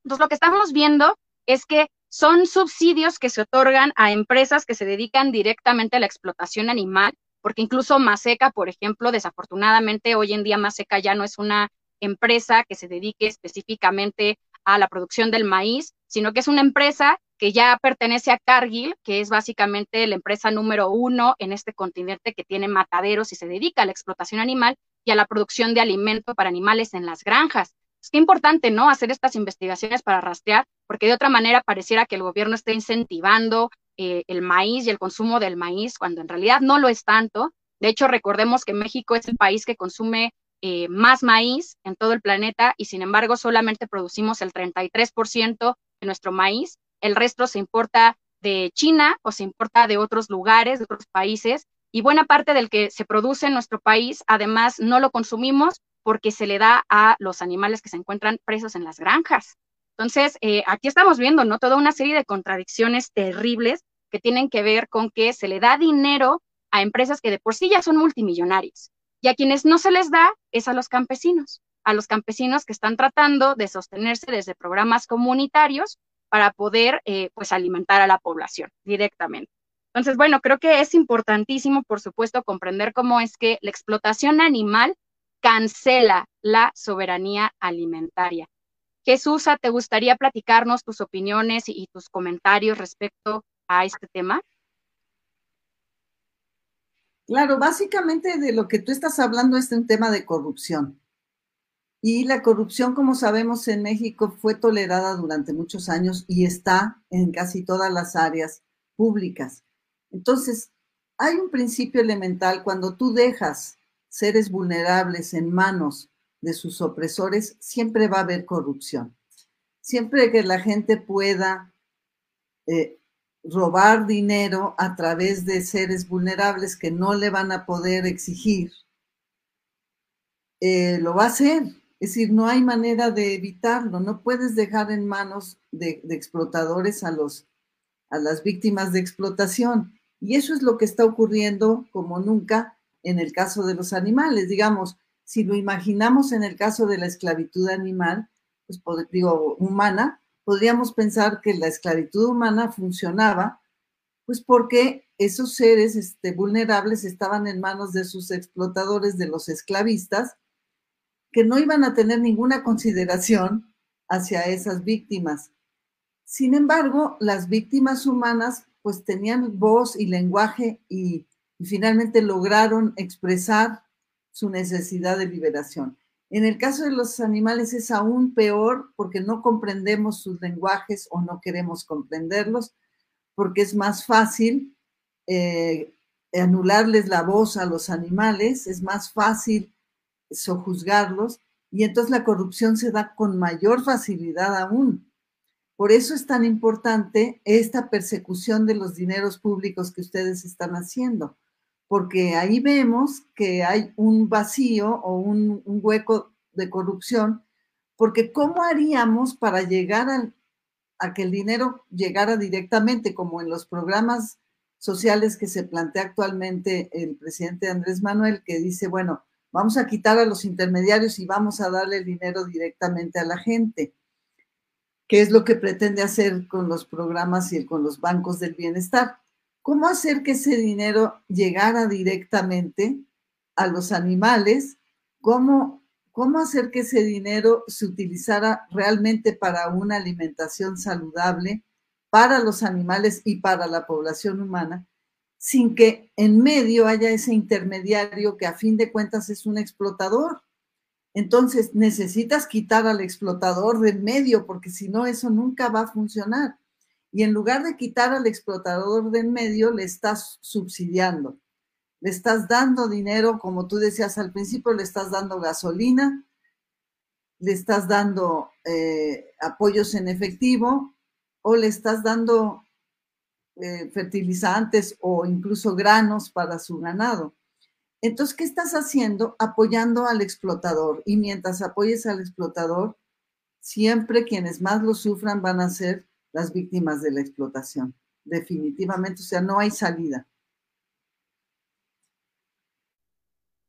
Entonces, lo que estamos viendo es que son subsidios que se otorgan a empresas que se dedican directamente a la explotación animal, porque incluso Maseca, por ejemplo, desafortunadamente hoy en día Maseca ya no es una empresa que se dedique específicamente a la producción del maíz, sino que es una empresa que ya pertenece a Cargill, que es básicamente la empresa número uno en este continente que tiene mataderos y se dedica a la explotación animal y a la producción de alimento para animales en las granjas. Es que importante, ¿no? Hacer estas investigaciones para rastrear, porque de otra manera pareciera que el gobierno está incentivando eh, el maíz y el consumo del maíz, cuando en realidad no lo es tanto. De hecho, recordemos que México es el país que consume eh, más maíz en todo el planeta y sin embargo solamente producimos el 33% de nuestro maíz. El resto se importa de China o se importa de otros lugares, de otros países. Y buena parte del que se produce en nuestro país, además, no lo consumimos porque se le da a los animales que se encuentran presos en las granjas. Entonces, eh, aquí estamos viendo, ¿no? Toda una serie de contradicciones terribles que tienen que ver con que se le da dinero a empresas que de por sí ya son multimillonarias y a quienes no se les da es a los campesinos, a los campesinos que están tratando de sostenerse desde programas comunitarios para poder eh, pues alimentar a la población directamente. Entonces, bueno, creo que es importantísimo, por supuesto, comprender cómo es que la explotación animal cancela la soberanía alimentaria. Jesús, ¿te gustaría platicarnos tus opiniones y tus comentarios respecto a este tema? Claro, básicamente de lo que tú estás hablando es un tema de corrupción. Y la corrupción, como sabemos, en México fue tolerada durante muchos años y está en casi todas las áreas públicas. Entonces, hay un principio elemental cuando tú dejas seres vulnerables en manos de sus opresores, siempre va a haber corrupción. Siempre que la gente pueda eh, robar dinero a través de seres vulnerables que no le van a poder exigir, eh, lo va a hacer. Es decir, no hay manera de evitarlo. No puedes dejar en manos de, de explotadores a, los, a las víctimas de explotación. Y eso es lo que está ocurriendo como nunca en el caso de los animales. Digamos, si lo imaginamos en el caso de la esclavitud animal, pues digo, humana, podríamos pensar que la esclavitud humana funcionaba, pues porque esos seres este, vulnerables estaban en manos de sus explotadores, de los esclavistas, que no iban a tener ninguna consideración hacia esas víctimas. Sin embargo, las víctimas humanas pues tenían voz y lenguaje y finalmente lograron expresar su necesidad de liberación. En el caso de los animales es aún peor porque no comprendemos sus lenguajes o no queremos comprenderlos, porque es más fácil eh, anularles la voz a los animales, es más fácil sojuzgarlos y entonces la corrupción se da con mayor facilidad aún. Por eso es tan importante esta persecución de los dineros públicos que ustedes están haciendo porque ahí vemos que hay un vacío o un, hueco de corrupción, porque ¿cómo haríamos para llegar a que el dinero llegara directamente, como en los programas sociales que se plantea actualmente el presidente Andrés Manuel, que dice, bueno, vamos a quitar a los intermediarios y vamos a darle el dinero directamente a la gente, que es lo que pretende hacer con los programas y con los bancos del bienestar. ¿Cómo hacer que ese dinero llegara directamente a los animales? ¿Cómo, cómo hacer que ese dinero se utilizara realmente para una alimentación saludable para los animales y para la población humana? sin que en medio haya ese intermediario que a fin de cuentas es un explotador. Entonces necesitas quitar al explotador de medio porque si no eso nunca va a funcionar y en lugar de quitar al explotador de en medio, le estás subsidiando. Le estás dando dinero, como tú decías al principio, le estás dando gasolina, le estás dando eh, apoyos en efectivo o le estás dando eh, fertilizantes o incluso granos para su ganado. Entonces, ¿qué estás haciendo? Apoyando al explotador. Y mientras apoyes al explotador, siempre quienes más lo sufran van a ser las víctimas de la explotación. Definitivamente, o sea, no hay salida.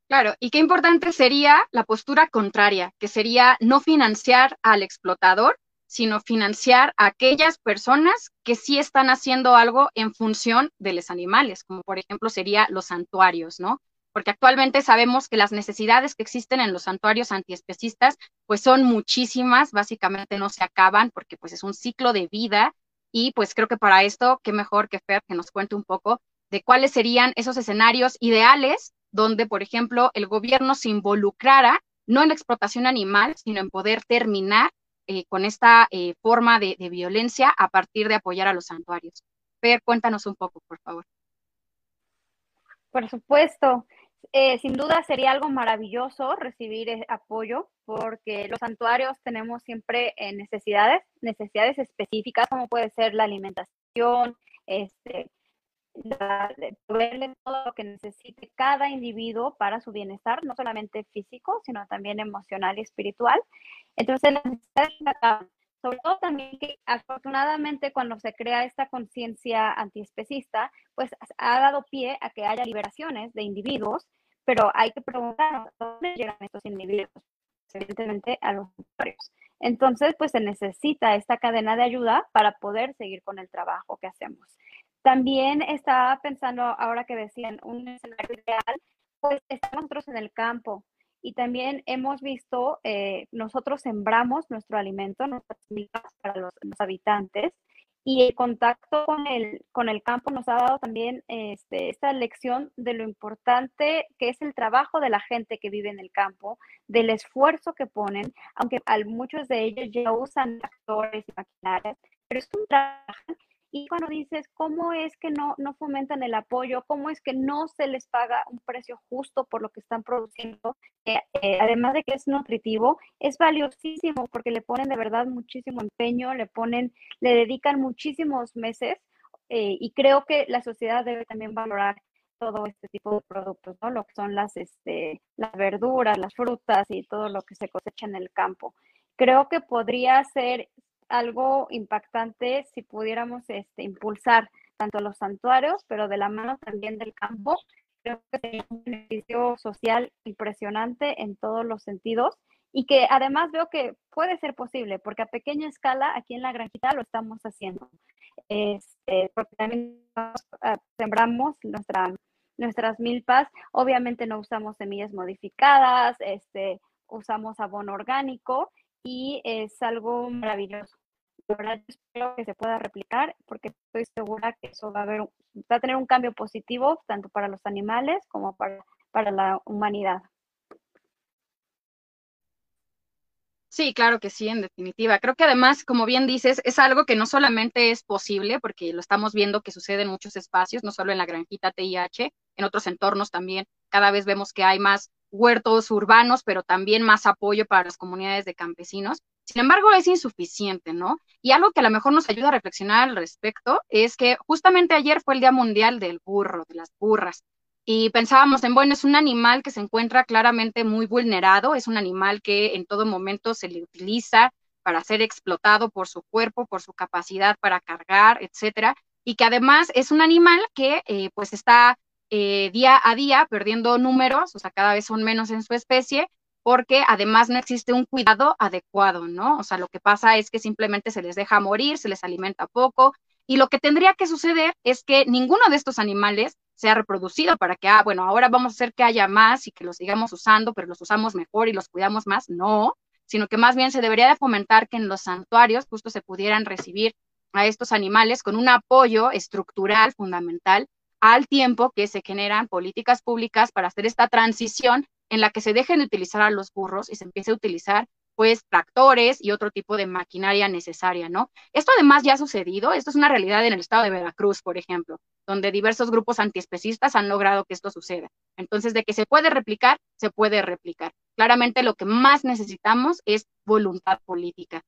Claro, y qué importante sería la postura contraria, que sería no financiar al explotador, sino financiar a aquellas personas que sí están haciendo algo en función de los animales, como por ejemplo sería los santuarios, ¿no? Porque actualmente sabemos que las necesidades que existen en los santuarios antiespecistas, pues son muchísimas, básicamente no se acaban porque pues es un ciclo de vida y pues creo que para esto, qué mejor que Fer que nos cuente un poco de cuáles serían esos escenarios ideales donde, por ejemplo, el gobierno se involucrara no en la explotación animal, sino en poder terminar eh, con esta eh, forma de, violencia a partir de apoyar a los santuarios. Fer, cuéntanos un poco, por favor. Por supuesto. Eh, sin duda sería algo maravilloso recibir apoyo porque los santuarios tenemos siempre necesidades, necesidades específicas, como puede ser la alimentación, este, proveerle todo lo que necesite cada individuo para su bienestar, no solamente físico, sino también emocional y espiritual. Entonces, sobre todo también que afortunadamente cuando se crea esta conciencia antiespecista, pues ha dado pie a que haya liberaciones de individuos, pero hay que preguntar dónde llegan estos individuos, evidentemente a los usuarios. Entonces, pues se necesita esta cadena de ayuda para poder seguir con el trabajo que hacemos. También estaba pensando, ahora que decían, un escenario ideal, pues estamos nosotros en el campo y también hemos visto, eh, nosotros sembramos nuestro alimento, nuestras semillas para los, habitantes y el contacto con el, con el campo nos ha dado también este, esta lección de lo importante que es el trabajo de la gente que vive en el campo, del esfuerzo que ponen, aunque muchos de ellos ya usan actores y maquinarias, pero es un trabajo y cuando dices, ¿cómo es que no, no fomentan el apoyo? ¿Cómo es que no se les paga un precio justo por lo que están produciendo? Eh, eh, además de que es nutritivo, es valiosísimo porque le ponen de verdad muchísimo empeño, le ponen, le dedican muchísimos meses eh, y creo que la sociedad debe también valorar todo este tipo de productos, ¿no? Lo que son las, este, las verduras, las frutas y todo lo que se cosecha en el campo. Creo que podría ser algo impactante si pudiéramos este, impulsar tanto los santuarios, pero de la mano también del campo. Creo que sería un beneficio social impresionante en todos los sentidos y que además veo que puede ser posible, porque a pequeña escala aquí en la granjita lo estamos haciendo. Este, porque también ah, sembramos nuestra, nuestras milpas, obviamente no usamos semillas modificadas, este, usamos abono orgánico y es algo maravilloso. La verdad, espero que se pueda replicar porque estoy segura que eso va a, haber, va a tener un cambio positivo tanto para los animales como para, para la humanidad. Sí, claro que sí, en definitiva. Creo que además, como bien dices, es algo que no solamente es posible, porque lo estamos viendo que sucede en muchos espacios, no solo en la granjita TIH, en otros entornos también. Cada vez vemos que hay más huertos urbanos, pero también más apoyo para las comunidades de campesinos. Sin embargo, es insuficiente, ¿no? Y algo que a lo mejor nos ayuda a reflexionar al respecto es que justamente ayer fue el Día Mundial del Burro, de las burras. Y pensábamos en, bueno, es un animal que se encuentra claramente muy vulnerado, es un animal que en todo momento se le utiliza para ser explotado por su cuerpo, por su capacidad para cargar, etcétera, y que además es un animal que eh, pues está eh, día a día perdiendo números, o sea, cada vez son menos en su especie, porque además no existe un cuidado adecuado, ¿no? O sea, lo que pasa es que simplemente se les deja morir, se les alimenta poco, y lo que tendría que suceder es que ninguno de estos animales sea reproducido para que, ah, bueno, ahora vamos a hacer que haya más y que los sigamos usando, pero los usamos mejor y los cuidamos más. No, sino que más bien se debería de fomentar que en los santuarios justo se pudieran recibir a estos animales con un apoyo estructural fundamental al tiempo que se generan políticas públicas para hacer esta transición en la que se dejen de utilizar a los burros y se empiece a utilizar pues tractores y otro tipo de maquinaria necesaria, ¿no? Esto además ya ha sucedido, esto es una realidad en el estado de Veracruz, por ejemplo, donde diversos grupos antiespecistas han logrado que esto suceda. Entonces, de que se puede replicar, se puede replicar. Claramente lo que más necesitamos es voluntad política.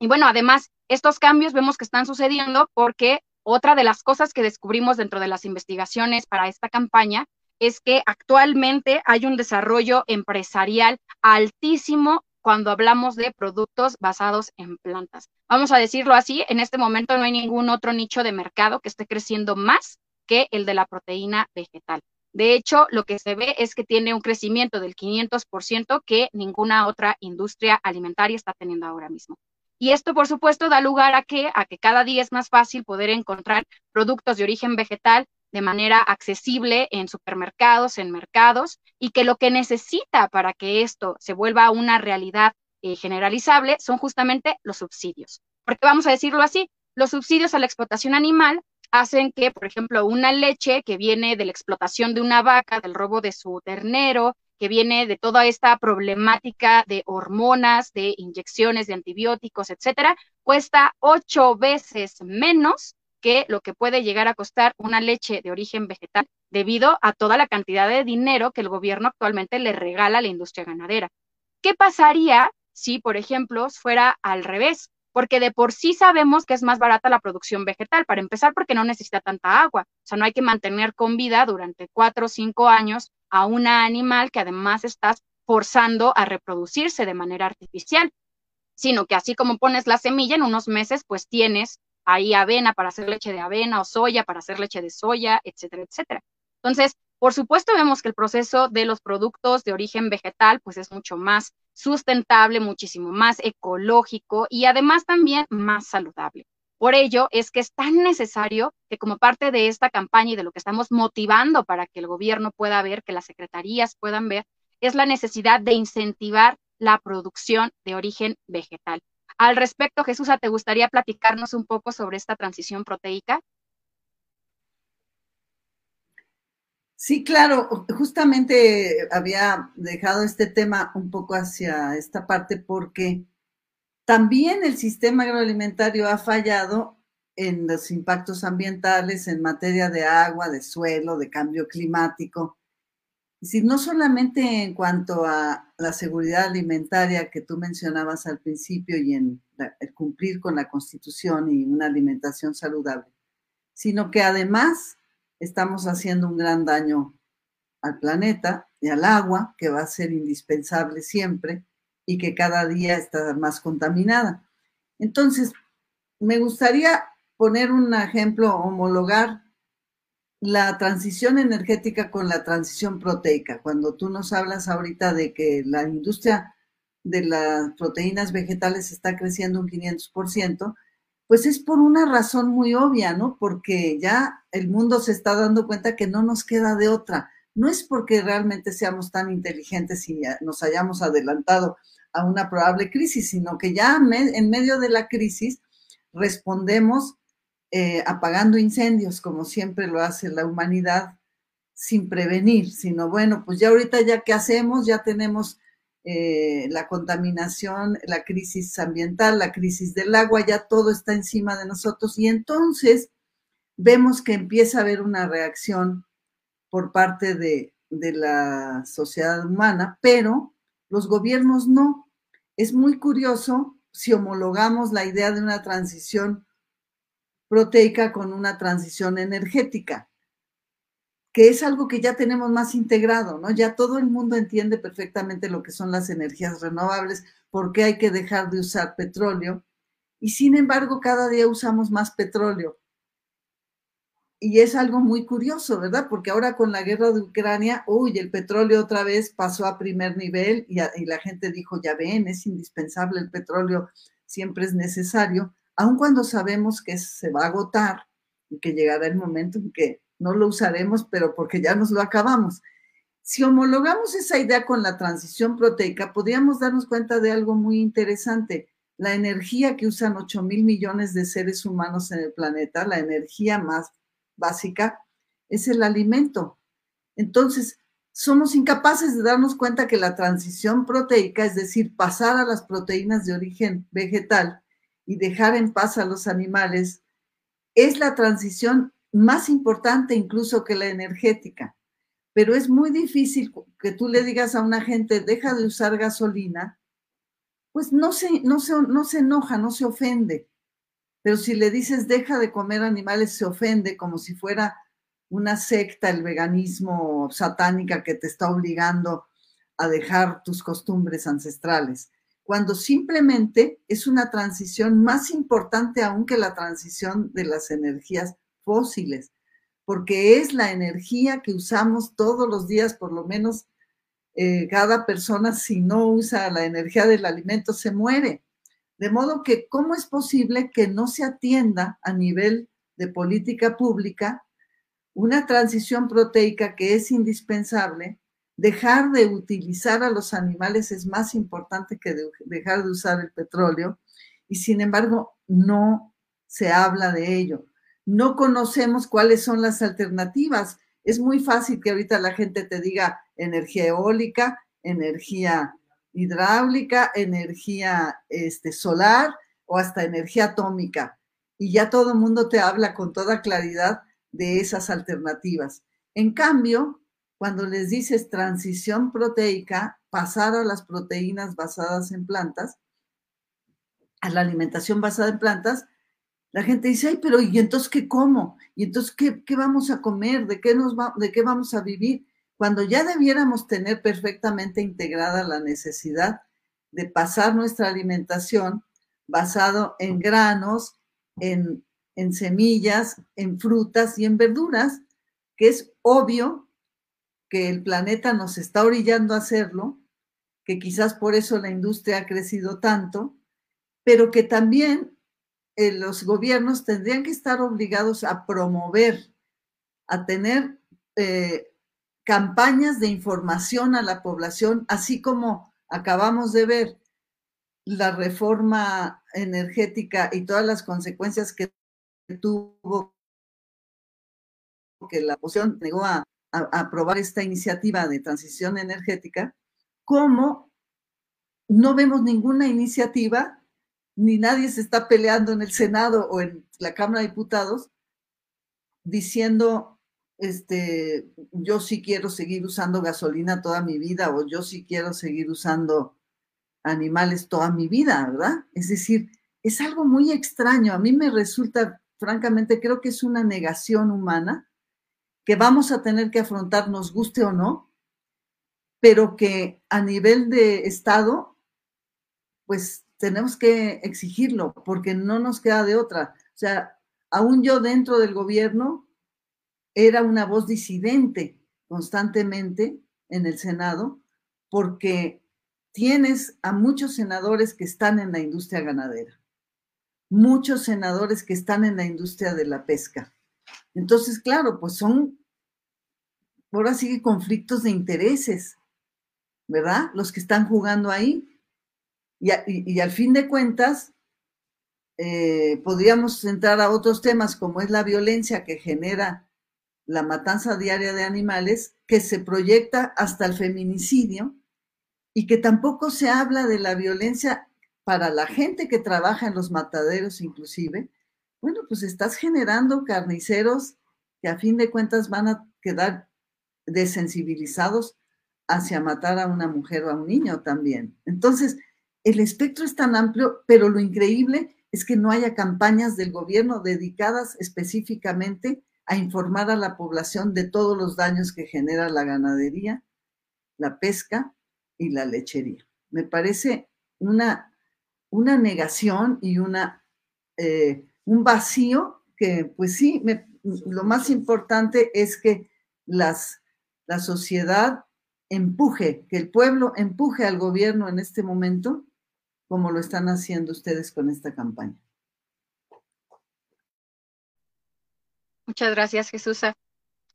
Y bueno, además, estos cambios vemos que están sucediendo porque otra de las cosas que descubrimos dentro de las investigaciones para esta campaña es que actualmente hay un desarrollo empresarial altísimo cuando hablamos de productos basados en plantas. Vamos a decirlo así, en este momento no hay ningún otro nicho de mercado que esté creciendo más que el de la proteína vegetal. De hecho, lo que se ve es que tiene un crecimiento del 500% que ninguna otra industria alimentaria está teniendo ahora mismo. Y esto, por supuesto, da lugar a que, a que cada día es más fácil poder encontrar productos de origen vegetal de manera accesible en supermercados, en mercados, y que lo que necesita para que esto se vuelva una realidad eh, generalizable son justamente los subsidios. Porque vamos a decirlo así, los subsidios a la explotación animal hacen que, por ejemplo, una leche que viene de la explotación de una vaca, del robo de su ternero, que viene de toda esta problemática de hormonas, de inyecciones de antibióticos, etcétera, cuesta ocho veces menos que lo que puede llegar a costar una leche de origen vegetal debido a toda la cantidad de dinero que el gobierno actualmente le regala a la industria ganadera. ¿Qué pasaría si, por ejemplo, fuera al revés? Porque de por sí sabemos que es más barata la producción vegetal, para empezar porque no necesita tanta agua, o sea, no hay que mantener con vida durante cuatro o cinco años a una animal que además estás forzando a reproducirse de manera artificial, sino que así como pones la semilla, en unos meses pues tienes ahí avena para hacer leche de avena o soya para hacer leche de soya, etcétera, etcétera. Entonces, por supuesto, vemos que el proceso de los productos de origen vegetal pues es mucho más sustentable, muchísimo más ecológico y además también más saludable. Por ello es que es tan necesario que como parte de esta campaña y de lo que estamos motivando para que el gobierno pueda ver, que las secretarías puedan ver, es la necesidad de incentivar la producción de origen vegetal. Al respecto, Jesús, ¿te gustaría platicarnos un poco sobre esta transición proteica? Sí, claro, justamente había dejado este tema un poco hacia esta parte porque también el sistema agroalimentario ha fallado en los impactos ambientales en materia de agua, de suelo, de cambio climático. Es decir, no solamente en cuanto a la seguridad alimentaria que tú mencionabas al principio y en el cumplir con la constitución y una alimentación saludable, sino que además estamos haciendo un gran daño al planeta y al agua, que va a ser indispensable siempre y que cada día está más contaminada. Entonces, me gustaría poner un ejemplo, homologar la transición energética con la transición proteica. Cuando tú nos hablas ahorita de que la industria de las proteínas vegetales está creciendo un 500%, pues es por una razón muy obvia, ¿no? Porque ya el mundo se está dando cuenta que no nos queda de otra. No es porque realmente seamos tan inteligentes y nos hayamos adelantado a una probable crisis, sino que ya en medio de la crisis respondemos eh, apagando incendios, como siempre lo hace la humanidad, sin prevenir, sino bueno, pues ya ahorita ya qué hacemos, ya tenemos eh, la contaminación, la crisis ambiental, la crisis del agua, ya todo está encima de nosotros y entonces vemos que empieza a haber una reacción por parte de, de la sociedad humana, pero los gobiernos no. Es muy curioso si homologamos la idea de una transición proteica con una transición energética, que es algo que ya tenemos más integrado, ¿no? Ya todo el mundo entiende perfectamente lo que son las energías renovables, por qué hay que dejar de usar petróleo, y sin embargo cada día usamos más petróleo. Y es algo muy curioso, ¿verdad? Porque ahora con la guerra de Ucrania, uy, el petróleo otra vez pasó a primer nivel y, la gente dijo, ya ven, es indispensable el petróleo, siempre es necesario aun cuando sabemos que se va a agotar y que llegará el momento en que no lo usaremos, pero porque ya nos lo acabamos. Si homologamos esa idea con la transición proteica, podríamos darnos cuenta de algo muy interesante. La energía que usan 8 mil millones de seres humanos en el planeta, la energía más básica, es el alimento. Entonces, somos incapaces de darnos cuenta que la transición proteica, es decir, pasar a las proteínas de origen vegetal, y dejar en paz a los animales es la transición más importante incluso que la energética. Pero es muy difícil que tú le digas a una gente, deja de usar gasolina, pues no se, no se, no se enoja, no se ofende. Pero si le dices, deja de comer animales, se ofende como si fuera una secta, el veganismo satánica que te está obligando a dejar tus costumbres ancestrales cuando simplemente es una transición más importante aún que la transición de las energías fósiles, porque es la energía que usamos todos los días, por lo menos eh, cada persona si no usa la energía del alimento se muere. De modo que, ¿cómo es posible que no se atienda a nivel de política pública una transición proteica que es indispensable? Dejar de utilizar a los animales es más importante que dejar de usar el petróleo y sin embargo no se habla de ello. No conocemos cuáles son las alternativas. Es muy fácil que ahorita la gente te diga energía eólica, energía hidráulica, energía este, solar o hasta energía atómica. Y ya todo el mundo te habla con toda claridad de esas alternativas. En cambio, cuando les dices transición proteica, pasar a las proteínas basadas en plantas, a la alimentación basada en plantas, la gente dice, ay, pero ¿y entonces qué como? ¿Y entonces qué, qué vamos a comer? ¿De qué, nos va, ¿De qué vamos a vivir? Cuando ya debiéramos tener perfectamente integrada la necesidad de pasar nuestra alimentación basado en granos, en, en semillas, en frutas y en verduras, que es obvio que el planeta nos está orillando a hacerlo, que quizás por eso la industria ha crecido tanto, pero que también eh, los gobiernos tendrían que estar obligados a promover, a tener eh, campañas de información a la población, así como acabamos de ver la reforma energética y todas las consecuencias que tuvo que la oposición llegó a, a, aprobar esta iniciativa de transición energética, como no vemos ninguna iniciativa ni nadie se está peleando en el Senado o en la Cámara de Diputados diciendo, este, yo sí quiero seguir usando gasolina toda mi vida o yo sí quiero seguir usando animales toda mi vida, ¿verdad? Es decir, es algo muy extraño. A mí me resulta, francamente, creo que es una negación humana que vamos a tener que afrontar, nos guste o no, pero que a nivel de Estado, pues tenemos que exigirlo porque no nos queda de otra. O sea, aún yo dentro del gobierno era una voz disidente constantemente en el Senado porque tienes a muchos senadores que están en la industria ganadera, muchos senadores que están en la industria de la pesca. Entonces, claro, pues son, ahora sigue conflictos de intereses, ¿verdad? Los que están jugando ahí. Y, al fin de cuentas, eh, podríamos entrar a otros temas como es la violencia que genera la matanza diaria de animales, que se proyecta hasta el feminicidio y que tampoco se habla de la violencia para la gente que trabaja en los mataderos inclusive. Bueno, pues estás generando carniceros que a fin de cuentas van a quedar desensibilizados hacia matar a una mujer o a un niño también. Entonces, el espectro es tan amplio, pero lo increíble es que no haya campañas del gobierno dedicadas específicamente a informar a la población de todos los daños que genera la ganadería, la pesca y la lechería. Me parece una, una negación y una, eh, un vacío que, pues sí, lo más importante es que las, la sociedad empuje, que el pueblo empuje al gobierno en este momento como lo están haciendo ustedes con esta campaña. Muchas gracias, Jesús.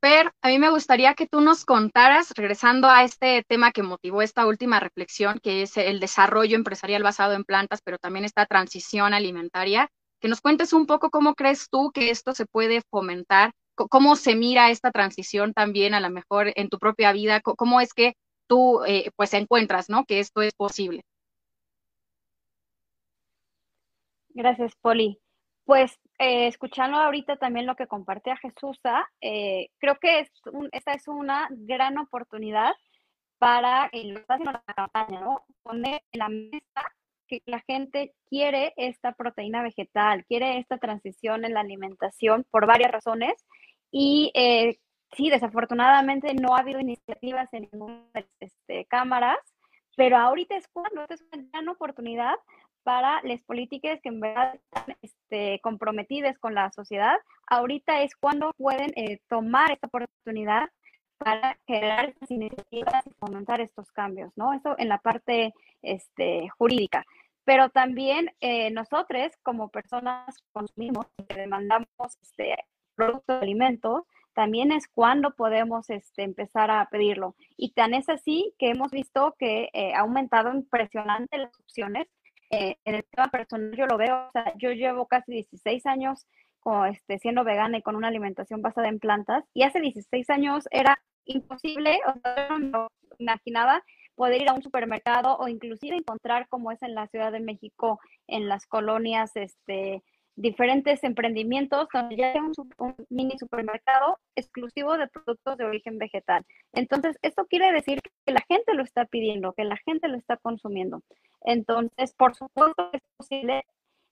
Per, a mí me gustaría que tú nos contaras, regresando a este tema que motivó esta última reflexión, que es el desarrollo empresarial basado en plantas, pero también esta transición alimentaria, que nos cuentes un poco cómo crees tú que esto se puede fomentar, cómo se mira esta transición también a lo mejor en tu propia vida, cómo es que tú eh, pues encuentras, ¿no? Que esto es posible. Gracias, Poli. Pues eh, escuchando ahorita también lo que compartía Jesús, eh, creo que esta es una gran oportunidad para, la campaña, ¿no? Poner en la mesa que la gente quiere esta proteína vegetal, quiere esta transición en la alimentación por varias razones. Y eh, sí, desafortunadamente no ha habido iniciativas en ninguna este, cámaras, pero ahorita es cuando, es una gran oportunidad para las políticas que en verdad están este, comprometidas con la sociedad ahorita es cuando pueden eh, tomar esta oportunidad para generar estas iniciativas y fomentar estos cambios, ¿no? Eso en la parte este, jurídica. Pero también eh, nosotros, como personas consumimos, que demandamos este, productos de alimentos, también es cuando podemos este, empezar a pedirlo. Y tan es así que hemos visto que eh, ha aumentado impresionante las opciones. Eh, en el tema personal yo lo veo, o sea, yo llevo casi 16 años este, siendo vegana y con una alimentación basada en plantas, y hace 16 años era imposible, o sea, no me imaginaba poder ir a un supermercado o inclusive encontrar como es en la Ciudad de México, en las colonias, este, diferentes emprendimientos donde ya hay un, mini supermercado exclusivo de productos de origen vegetal. Entonces, esto quiere decir que la gente lo está pidiendo, que la gente lo está consumiendo. Entonces, por supuesto que es posible,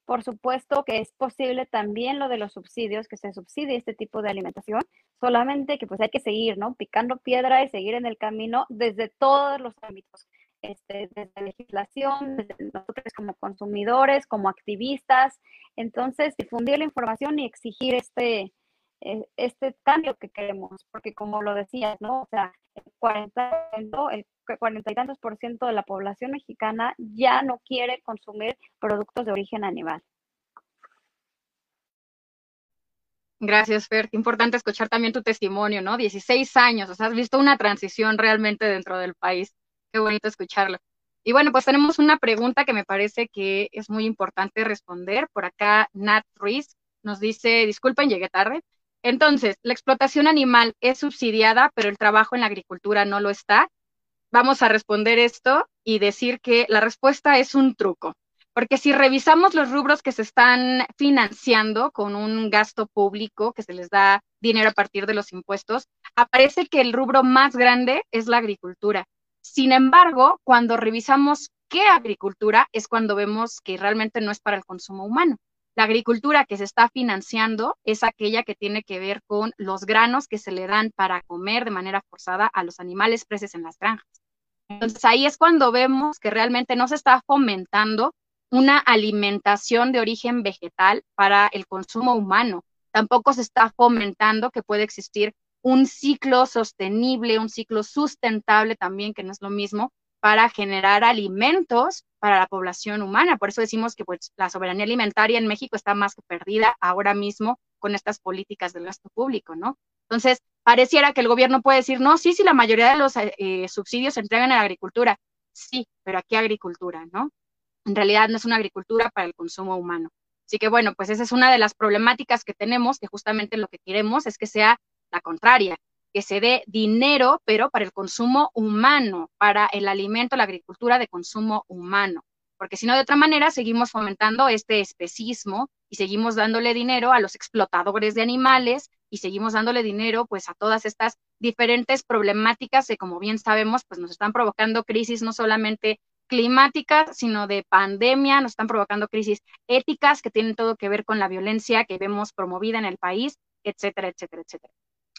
por supuesto que es posible también lo de los subsidios, que se subsidie este tipo de alimentación, solamente que pues hay que seguir, ¿no? Picando piedra y seguir en el camino desde todos los ámbitos este, desde legislación, desde nosotros como consumidores, como activistas. Entonces, difundir la información y exigir este, e, este cambio que queremos, porque como lo decías, ¿no? O sea, el 40, el 40 y tantos por ciento de la población mexicana ya no quiere consumir productos de origen animal. Gracias, Fer. Importante escuchar también tu testimonio, ¿no? 16 años, o sea, has visto una transición realmente dentro del país. Qué bonito escucharlo. Y bueno, pues tenemos una pregunta que me parece que es muy importante responder. Por acá, Nat Ruiz nos dice, disculpen, llegué tarde. Entonces, la explotación animal es subsidiada, pero el trabajo en la agricultura no lo está. Vamos a responder esto y decir que la respuesta es un truco. Porque si revisamos los rubros que se están financiando con un gasto público, que se les da dinero a partir de los impuestos, aparece que el rubro más grande es la agricultura. Sin embargo, cuando revisamos qué agricultura es cuando vemos que realmente no es para el consumo humano. La agricultura que se está financiando es aquella que tiene que ver con los granos que se le dan para comer de manera forzada a los animales presos en las granjas. Entonces ahí es cuando vemos que realmente no se está fomentando una alimentación de origen vegetal para el consumo humano. Tampoco se está fomentando que puede existir un ciclo sostenible, un ciclo sustentable también, que no es lo mismo, para generar alimentos para la población humana. Por eso decimos que pues, la soberanía alimentaria en México está más que perdida ahora mismo con estas políticas del gasto público, ¿no? Entonces, pareciera que el gobierno puede decir, no, sí, sí, la mayoría de los eh, subsidios se entregan a la agricultura. Sí, pero ¿a qué agricultura, no? En realidad no es una agricultura para el consumo humano. Así que bueno, pues esa es una de las problemáticas que tenemos, que justamente lo que queremos es que sea la contraria, que se dé dinero, pero para el consumo humano, para el alimento, la agricultura de consumo humano. Porque si no, de otra manera, seguimos fomentando este especismo y seguimos dándole dinero a los explotadores de animales y seguimos dándole dinero pues a todas estas diferentes problemáticas que como bien sabemos pues nos están provocando crisis no solamente climáticas, sino de pandemia, nos están provocando crisis éticas que tienen todo que ver con la violencia que vemos promovida en el país, etcétera, etcétera, etcétera.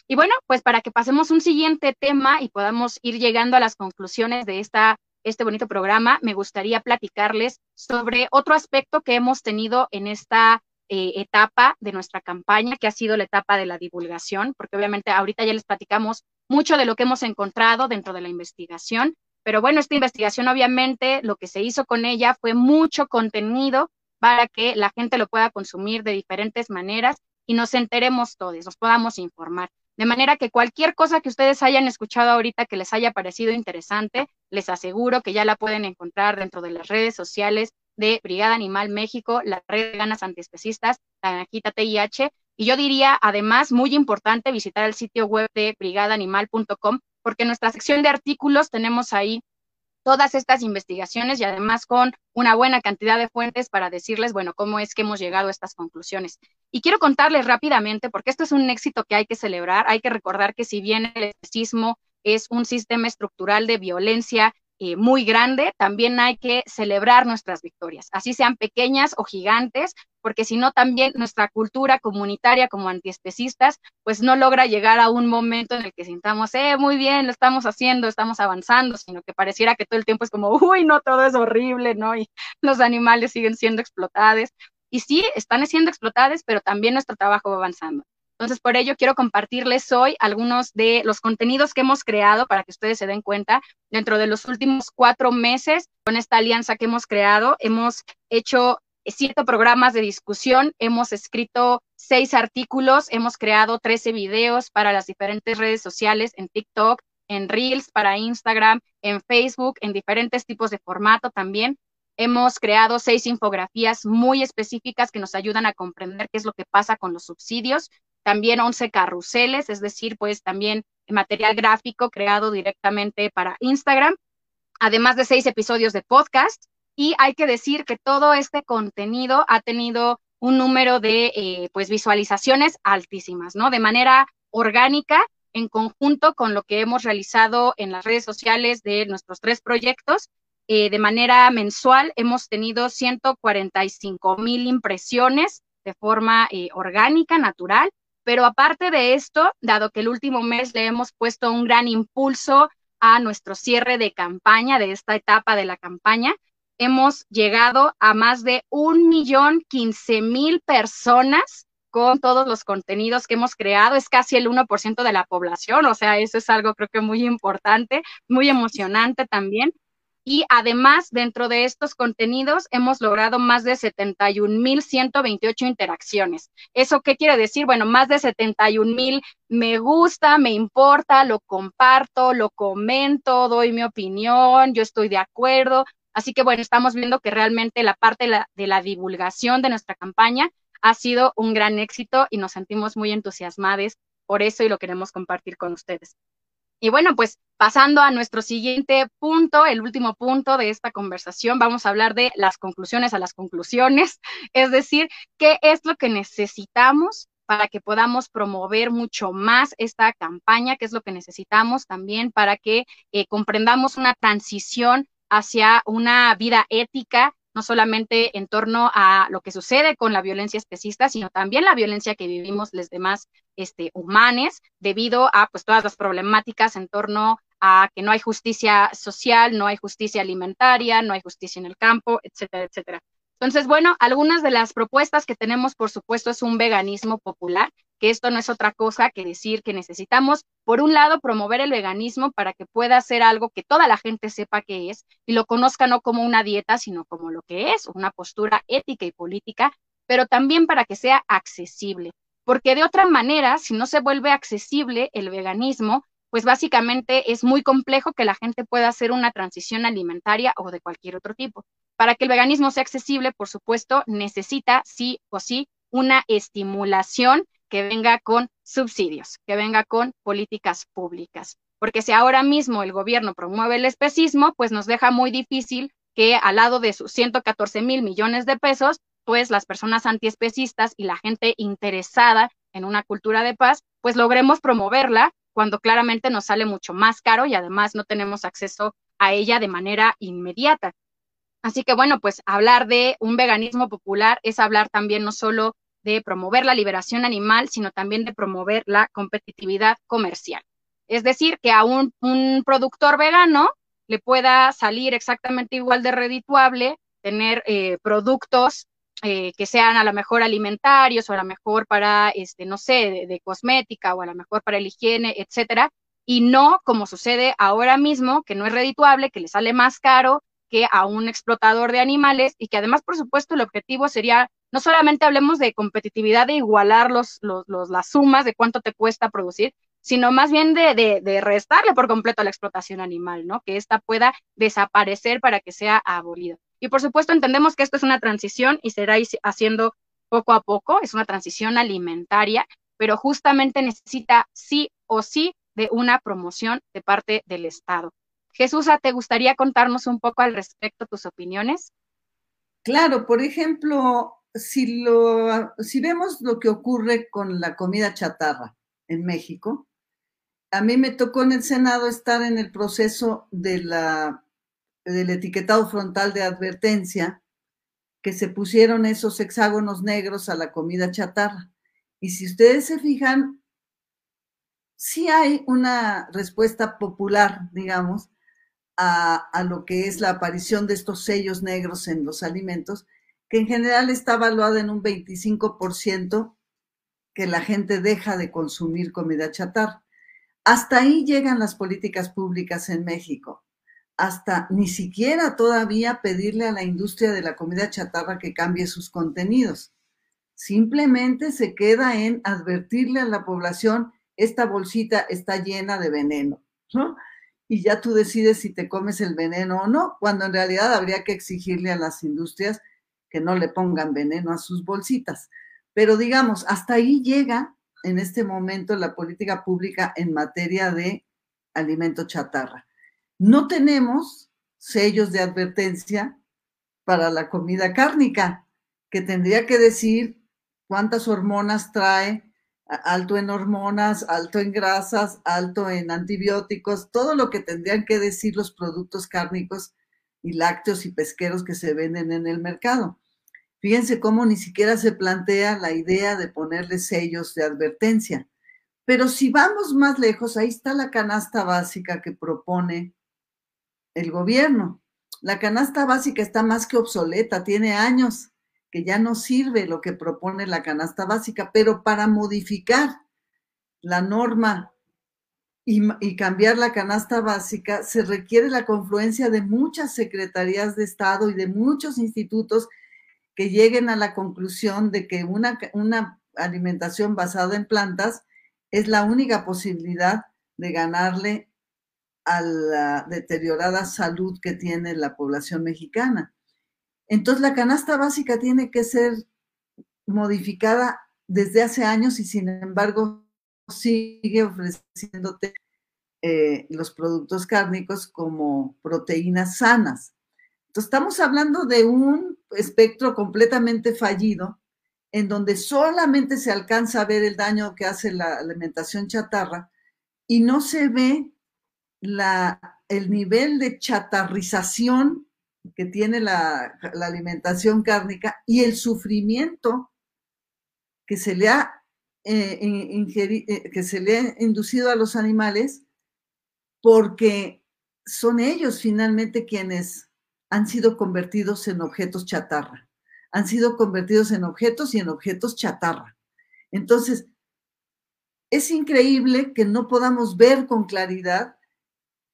Y bueno, pues para que pasemos un siguiente tema y podamos ir llegando a las conclusiones de esta, este bonito programa, me gustaría platicarles sobre otro aspecto que hemos tenido en esta eh, etapa de nuestra campaña, que ha sido la etapa de la divulgación, porque obviamente ahorita ya les platicamos mucho de lo que hemos encontrado dentro de la investigación, pero bueno, esta investigación obviamente lo que se hizo con ella fue mucho contenido para que la gente lo pueda consumir de diferentes maneras y nos enteremos todos, nos podamos informar. De manera que cualquier cosa que ustedes hayan escuchado ahorita que les haya parecido interesante, les aseguro que ya la pueden encontrar dentro de las redes sociales de Brigada Animal México, la red de ganas antiespecistas, la Granjita TIH. Y yo diría, además, muy importante visitar el sitio web de brigadaanimal.com, porque en nuestra sección de artículos tenemos ahí todas estas investigaciones y además con una buena cantidad de fuentes para decirles, bueno, cómo es que hemos llegado a estas conclusiones. Y quiero contarles rápidamente, porque esto es un éxito que hay que celebrar, hay que recordar que si bien el especismo es un sistema estructural de violencia eh, muy grande, también hay que celebrar nuestras victorias, así sean pequeñas o gigantes, porque si no también nuestra cultura comunitaria como antiespecistas, pues no logra llegar a un momento en el que sintamos, eh, muy bien, lo estamos haciendo, estamos avanzando, sino que pareciera que todo el tiempo es como, uy, no, todo es horrible, ¿no? Y los animales siguen siendo explotados. y sí, están siendo explotadas, pero también nuestro trabajo va avanzando. Entonces, por ello quiero compartirles hoy algunos de los contenidos que hemos creado para que ustedes se den cuenta. Dentro de los últimos cuatro meses, con esta alianza que hemos creado, hemos hecho siete programas de discusión, hemos escrito seis artículos, hemos creado 13 videos para las diferentes redes sociales en TikTok, en Reels, para Instagram, en Facebook, en diferentes tipos de formato también. Hemos creado seis infografías muy específicas que nos ayudan a comprender qué es lo que pasa con los subsidios también 11 carruseles, es decir, pues también material gráfico creado directamente para Instagram, además de seis episodios de podcast. Y hay que decir que todo este contenido ha tenido un número de eh, pues visualizaciones altísimas, ¿no? De manera orgánica, en conjunto con lo que hemos realizado en las redes sociales de nuestros tres proyectos. Eh, de manera mensual hemos tenido 145 mil impresiones de forma eh, orgánica, natural, pero aparte de esto, dado que el último mes le hemos puesto un gran impulso a nuestro cierre de campaña, de esta etapa de la campaña, hemos llegado a más de un millón quince mil personas con todos los contenidos que hemos creado. Es casi el 1% de la población, o sea, eso es algo creo que muy importante, muy emocionante también. Y además, dentro de estos contenidos, hemos logrado más de 71.128 interacciones. ¿Eso qué quiere decir? Bueno, más de 71.000 me gusta, me importa, lo comparto, lo comento, doy mi opinión, yo estoy de acuerdo. Así que bueno, estamos viendo que realmente la parte de la, de la divulgación de nuestra campaña ha sido un gran éxito y nos sentimos muy entusiasmados por eso y lo queremos compartir con ustedes. Y bueno, pues pasando a nuestro siguiente punto, el último punto de esta conversación, vamos a hablar de las conclusiones a las conclusiones, es decir, qué es lo que necesitamos para que podamos promover mucho más esta campaña, qué es lo que necesitamos también para que eh, comprendamos una transición hacia una vida ética no solamente en torno a lo que sucede con la violencia especista, sino también la violencia que vivimos los demás este, humanes debido a pues todas las problemáticas en torno a que no hay justicia social, no hay justicia alimentaria, no hay justicia en el campo, etcétera, etcétera. Entonces, bueno, algunas de las propuestas que tenemos, por supuesto, es un veganismo popular, que esto no es otra cosa que decir que necesitamos, por un lado, promover el veganismo para que pueda ser algo que toda la gente sepa que es y lo conozca no como una dieta, sino como lo que es, una postura ética y política, pero también para que sea accesible. Porque de otra manera, si no se vuelve accesible el veganismo, pues básicamente es muy complejo que la gente pueda hacer una transición alimentaria o de cualquier otro tipo. Para que el veganismo sea accesible, por supuesto, necesita sí o sí una estimulación que venga con subsidios, que venga con políticas públicas. Porque si ahora mismo el gobierno promueve el especismo, pues nos deja muy difícil que al lado de sus 114 mil millones de pesos, pues las personas antiespecistas y la gente interesada en una cultura de paz, pues logremos promoverla cuando claramente nos sale mucho más caro y además no tenemos acceso a ella de manera inmediata. Así que bueno, pues hablar de un veganismo popular es hablar también no solo de promover la liberación animal, sino también de promover la competitividad comercial. Es decir, que a un, productor vegano le pueda salir exactamente igual de redituable tener eh, productos eh, que sean a lo mejor alimentarios o a lo mejor para, este, no sé, de, cosmética o a lo mejor para el higiene, etcétera, y no como sucede ahora mismo, que no es redituable, que le sale más caro que a un explotador de animales y que además, por supuesto, el objetivo sería no solamente hablemos de competitividad, de igualar los, las sumas de cuánto te cuesta producir, sino más bien de, de, restarle por completo a la explotación animal, ¿no? Que ésta pueda desaparecer para que sea abolida. Y por supuesto entendemos que esto es una transición y será haciendo poco a poco, es una transición alimentaria, pero justamente necesita sí o sí de una promoción de parte del Estado. Jesús, ¿te gustaría contarnos un poco al respecto tus opiniones? Claro, por ejemplo, si, lo, si vemos lo que ocurre con la comida chatarra en México, a mí me tocó en el Senado estar en el proceso de la, del etiquetado frontal de advertencia, que se pusieron esos hexágonos negros a la comida chatarra. Y si ustedes se fijan, sí hay una respuesta popular, digamos, a, a, lo que es la aparición de estos sellos negros en los alimentos, en general está evaluada en un 25% que la gente deja de consumir comida chatarra. Hasta ahí llegan las políticas públicas en México. Hasta ni siquiera todavía pedirle a la industria de la comida chatarra que cambie sus contenidos. Simplemente se queda en advertirle a la población, esta bolsita está llena de veneno, ¿no? Y ya tú decides si te comes el veneno o no, cuando en realidad habría que exigirle a las industrias que no le pongan veneno a sus bolsitas. Pero digamos, hasta ahí llega en este momento la política pública en materia de alimento chatarra. No tenemos sellos de advertencia para la comida cárnica, que tendría que decir cuántas hormonas trae, alto en hormonas, alto en grasas, alto en antibióticos, todo lo que tendrían que decir los productos cárnicos y lácteos y pesqueros que se venden en el mercado. Fíjense cómo ni siquiera se plantea la idea de ponerle sellos de advertencia. Pero si vamos más lejos, ahí está la canasta básica que propone el gobierno. La canasta básica está más que obsoleta, tiene años que ya no sirve lo que propone la canasta básica, pero para modificar la norma y, cambiar la canasta básica se requiere la confluencia de muchas secretarías de Estado y de muchos institutos que lleguen a la conclusión de que una, una alimentación basada en plantas es la única posibilidad de ganarle a la deteriorada salud que tiene la población mexicana. Entonces la canasta básica tiene que ser modificada desde hace años y sin embargo sigue ofreciéndote eh, los productos cárnicos como proteínas sanas. Entonces estamos hablando de un espectro completamente fallido, en donde solamente se alcanza a ver el daño que hace la alimentación chatarra y no se ve la, el nivel de chatarrización que tiene la, la alimentación cárnica y el sufrimiento que se le ha eh, eh, que se le ha inducido a los animales porque son ellos finalmente quienes han sido convertidos en objetos chatarra, han sido convertidos en objetos y en objetos chatarra. Entonces, es increíble que no podamos ver con claridad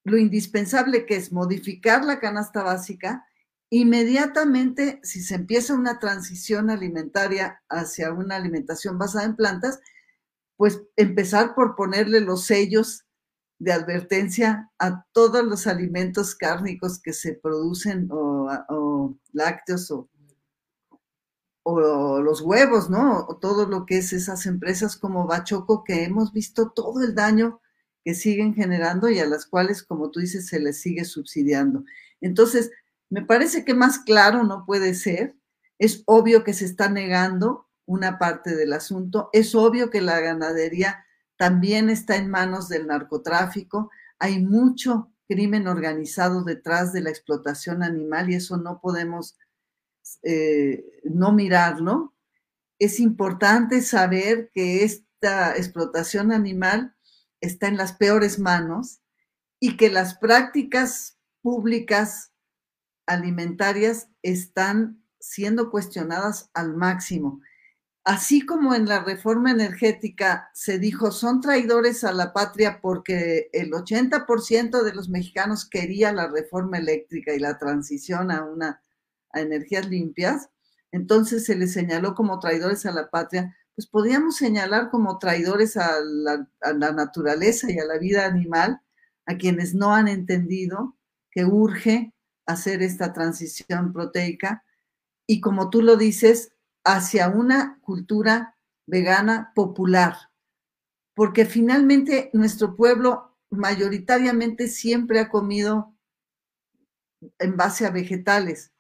lo indispensable que es modificar la canasta básica. Inmediatamente, si se empieza una transición alimentaria hacia una alimentación basada en plantas, pues empezar por ponerle los sellos de advertencia a todos los alimentos cárnicos que se producen o, lácteos o, o, los huevos, ¿no? O todo lo que es esas empresas como Bachoco que hemos visto todo el daño que siguen generando y a las cuales, como tú dices, se les sigue subsidiando. Entonces, me parece que más claro no puede ser. Es obvio que se está negando una parte del asunto. Es obvio que la ganadería también está en manos del narcotráfico. Hay mucho crimen organizado detrás de la explotación animal y eso no podemos eh, no mirarlo. Es importante saber que esta explotación animal está en las peores manos y que las prácticas públicas alimentarias están siendo cuestionadas al máximo. Así como en la reforma energética se dijo, son traidores a la patria porque el 80% de los mexicanos quería la reforma eléctrica y la transición a, una, a energías limpias, entonces se les señaló como traidores a la patria, pues podríamos señalar como traidores a la, a la naturaleza y a la vida animal, a quienes no han entendido que urge hacer esta transición proteica. Y como tú lo dices, hacia una cultura vegana popular, porque finalmente nuestro pueblo mayoritariamente siempre ha comido en base a vegetales,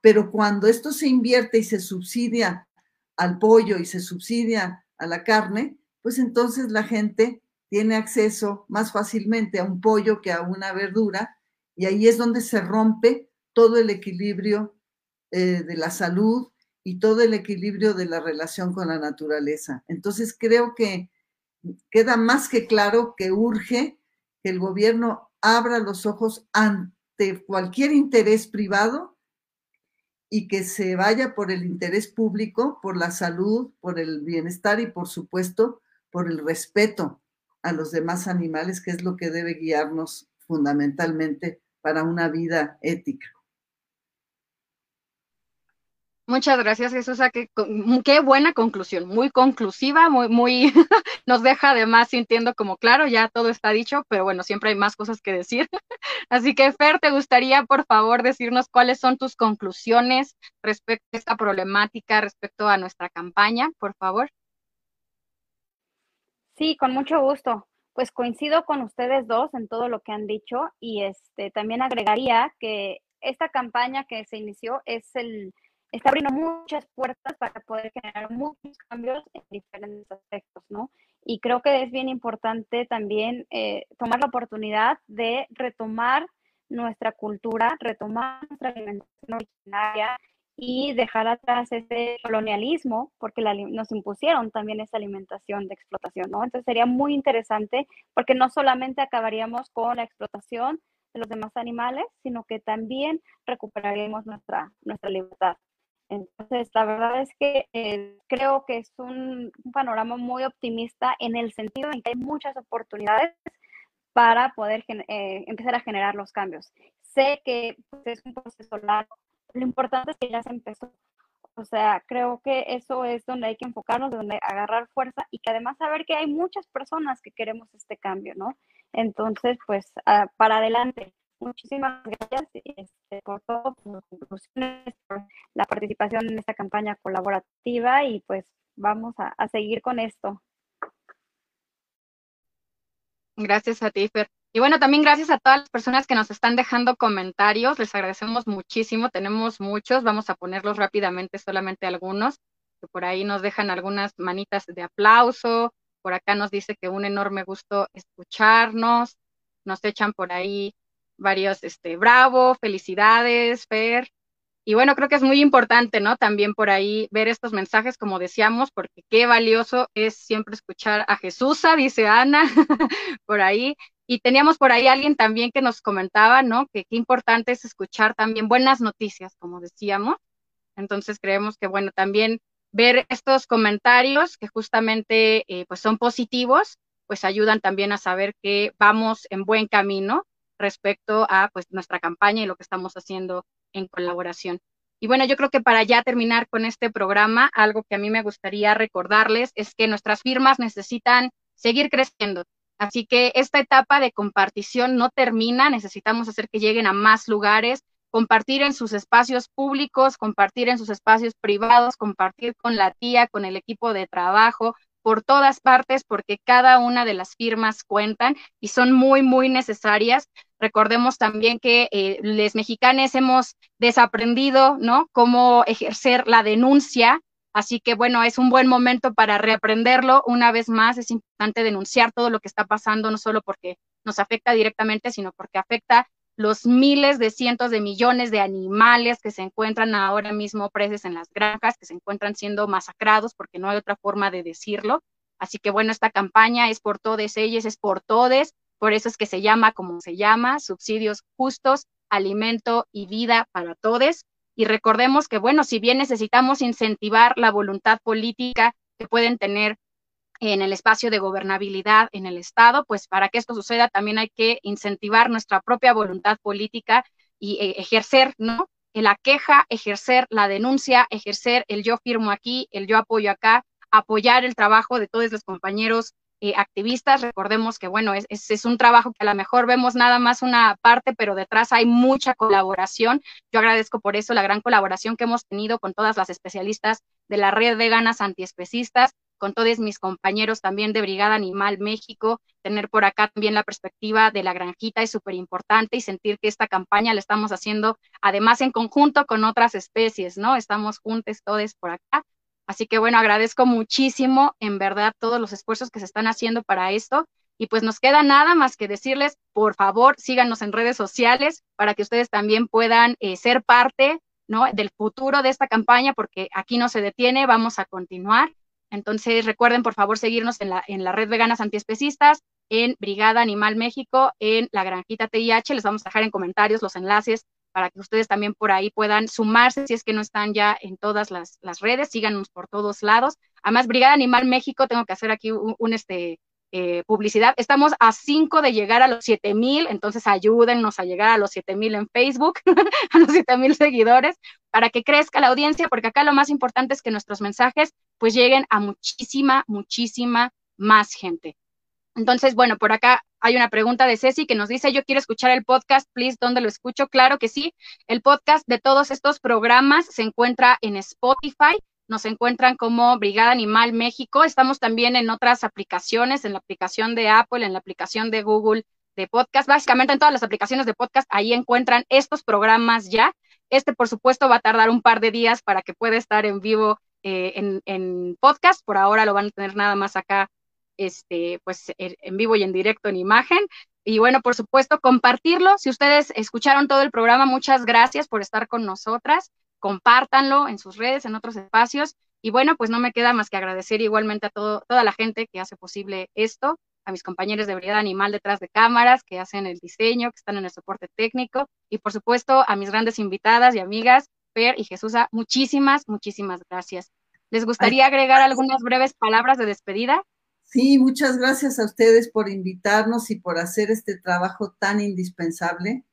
pero cuando esto se invierte y se subsidia al pollo y se subsidia a la carne, pues entonces la gente tiene acceso más fácilmente a un pollo que a una verdura y ahí es donde se rompe todo el equilibrio eh, de la salud y todo el equilibrio de la relación con la naturaleza. Entonces creo que queda más que claro que urge que el gobierno abra los ojos ante cualquier interés privado y que se vaya por el interés público, por la salud, por el bienestar y por supuesto por el respeto a los demás animales, que es lo que debe guiarnos fundamentalmente para una vida ética. Muchas gracias, Jesús. Qué, qué buena conclusión, muy conclusiva, muy, muy, nos deja además sintiendo como claro, ya todo está dicho, pero bueno, siempre hay más cosas que decir. Así que, Fer, ¿te gustaría, por favor, decirnos cuáles son tus conclusiones respecto a esta problemática, respecto a nuestra campaña, por favor? Sí, con mucho gusto. Pues coincido con ustedes dos en todo lo que han dicho y este también agregaría que esta campaña que se inició es el está abriendo muchas puertas para poder generar muchos cambios en diferentes aspectos, ¿no? Y creo que es bien importante también eh, tomar la oportunidad de retomar nuestra cultura, retomar nuestra alimentación originaria y dejar atrás ese colonialismo, porque nos impusieron también esa alimentación de explotación, ¿no? Entonces sería muy interesante porque no solamente acabaríamos con la explotación de los demás animales, sino que también recuperaríamos nuestra, nuestra libertad. Entonces, la verdad es que eh, creo que es un, panorama muy optimista en el sentido en que hay muchas oportunidades para poder eh, empezar a generar los cambios. Sé que pues, es un proceso largo, lo importante es que ya se empezó. O sea, creo que eso es donde hay que enfocarnos, donde agarrar fuerza y que además saber que hay muchas personas que queremos este cambio, ¿no? Entonces, pues, ah, para adelante. Muchísimas gracias este, por todo, por conclusiones, por la participación en esta campaña colaborativa y pues vamos a, a seguir con esto. Gracias a ti, Fer. Y bueno, también gracias a todas las personas que nos están dejando comentarios. Les agradecemos muchísimo. Tenemos muchos. Vamos a ponerlos rápidamente, solamente algunos. Que por ahí nos dejan algunas manitas de aplauso. Por acá nos dice que un enorme gusto escucharnos. Nos echan por ahí varios, este, bravo, felicidades, Fer. Y bueno, creo que es muy importante, ¿no? También por ahí ver estos mensajes, como decíamos, porque qué valioso es siempre escuchar a Jesús, dice Ana, por ahí. Y teníamos por ahí alguien también que nos comentaba, ¿no? Que qué importante es escuchar también buenas noticias, como decíamos. Entonces creemos que, bueno, también ver estos comentarios que justamente eh, pues son positivos, pues ayudan también a saber que vamos en buen camino respecto a pues nuestra campaña y lo que estamos haciendo en colaboración. Y bueno, yo creo que para ya terminar con este programa, algo que a mí me gustaría recordarles es que nuestras firmas necesitan seguir creciendo. Así que esta etapa de compartición no termina, necesitamos hacer que lleguen a más lugares, compartir en sus espacios públicos, compartir en sus espacios privados, compartir con la tía, con el equipo de trabajo, por todas partes porque cada una de las firmas cuentan y son muy, muy necesarias. Recordemos también que eh, los mexicanos hemos desaprendido, ¿no? Cómo ejercer la denuncia. Así que bueno, es un buen momento para reaprenderlo. Una vez más, es importante denunciar todo lo que está pasando, no solo porque nos afecta directamente, sino porque afecta los miles de cientos de millones de animales que se encuentran ahora mismo presos en las granjas, que se encuentran siendo masacrados, porque no hay otra forma de decirlo. Así que bueno, esta campaña es por todos ellos, es por todos, por eso es que se llama como se llama, subsidios justos, alimento y vida para todos. Y recordemos que bueno, si bien necesitamos incentivar la voluntad política que pueden tener en el espacio de gobernabilidad en el Estado, pues para que esto suceda también hay que incentivar nuestra propia voluntad política y eh, ejercer, ¿no? La queja, ejercer la denuncia, ejercer el yo firmo aquí, el yo apoyo acá, apoyar el trabajo de todos los compañeros eh, activistas. Recordemos que, bueno, es, es, un trabajo que a lo mejor vemos nada más una parte, pero detrás hay mucha colaboración. Yo agradezco por eso la gran colaboración que hemos tenido con todas las especialistas de la red de ganas antiespecistas, con todos mis compañeros también de Brigada Animal México, tener por acá también la perspectiva de la granjita es súper importante y sentir que esta campaña la estamos haciendo además en conjunto con otras especies, ¿no? Estamos juntos todos por acá. Así que bueno, agradezco muchísimo en verdad todos los esfuerzos que se están haciendo para esto. Y pues nos queda nada más que decirles, por favor, síganos en redes sociales para que ustedes también puedan eh, ser parte ¿no? del futuro de esta campaña, porque aquí no se detiene, vamos a continuar. Entonces, recuerden, por favor, seguirnos en la, en la red Veganas Antiespecistas, en Brigada Animal México, en la Granjita TIH. Les vamos a dejar en comentarios los enlaces para que ustedes también por ahí puedan sumarse si es que no están ya en todas las, redes, síganos por todos lados. Además, Brigada Animal México, tengo que hacer aquí un, este, eh, publicidad. Estamos a cinco de llegar a los siete mil, entonces ayúdennos a llegar a los siete mil en Facebook, a los siete mil seguidores, para que crezca la audiencia, porque acá lo más importante es que nuestros mensajes pues lleguen a muchísima, muchísima más gente. Entonces, bueno, por acá hay una pregunta de Ceci que nos dice, yo quiero escuchar el podcast, please, ¿dónde lo escucho? Claro que sí, el podcast de todos estos programas se encuentra en Spotify, nos encuentran como Brigada Animal México, estamos también en otras aplicaciones, en la aplicación de Apple, en la aplicación de Google de podcast, básicamente en todas las aplicaciones de podcast, ahí encuentran estos programas ya. Este, por supuesto, va a tardar un par de días para que pueda estar en vivo eh, en, en podcast, por ahora lo van a tener nada más acá este, pues en vivo y en directo en imagen. Y bueno, por supuesto, compartirlo. Si ustedes escucharon todo el programa, muchas gracias por estar con nosotras. Compártanlo en sus redes, en otros espacios. Y bueno, pues no me queda más que agradecer igualmente a todo, toda la gente que hace posible esto, a mis compañeros de Brigada Animal detrás de cámaras, que hacen el diseño, que están en el soporte técnico, y por supuesto a mis grandes invitadas y amigas, Per y Jesusa, muchísimas, muchísimas gracias. ¿Les gustaría agregar algunas breves palabras de despedida? Sí, muchas gracias a ustedes por invitarnos y por hacer este trabajo tan indispensable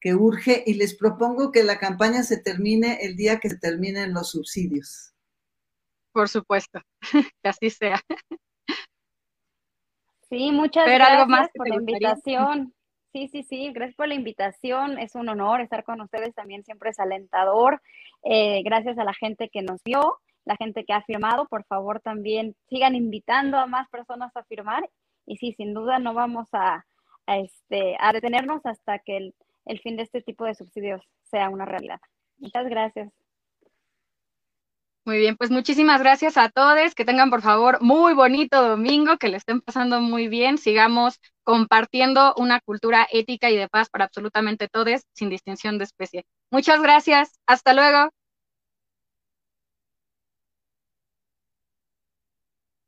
que urge y les propongo que la campaña se termine el día que se terminen los subsidios. Por supuesto, que así sea. Sí, muchas gracias por la invitación. Sí, sí, sí, gracias por la invitación. Es un honor estar con ustedes también, siempre es alentador. Eh, gracias a la gente que nos vio la gente que ha firmado, por favor también sigan invitando a más personas a firmar. Y sí, sin duda no vamos a, este, a detenernos hasta que el, el fin de este tipo de subsidios sea una realidad. Muchas gracias. Muy bien, pues muchísimas gracias a todos. Que tengan por favor muy bonito domingo, que le estén pasando muy bien. Sigamos compartiendo una cultura ética y de paz para absolutamente todos, sin distinción de especie. Muchas gracias. Hasta luego.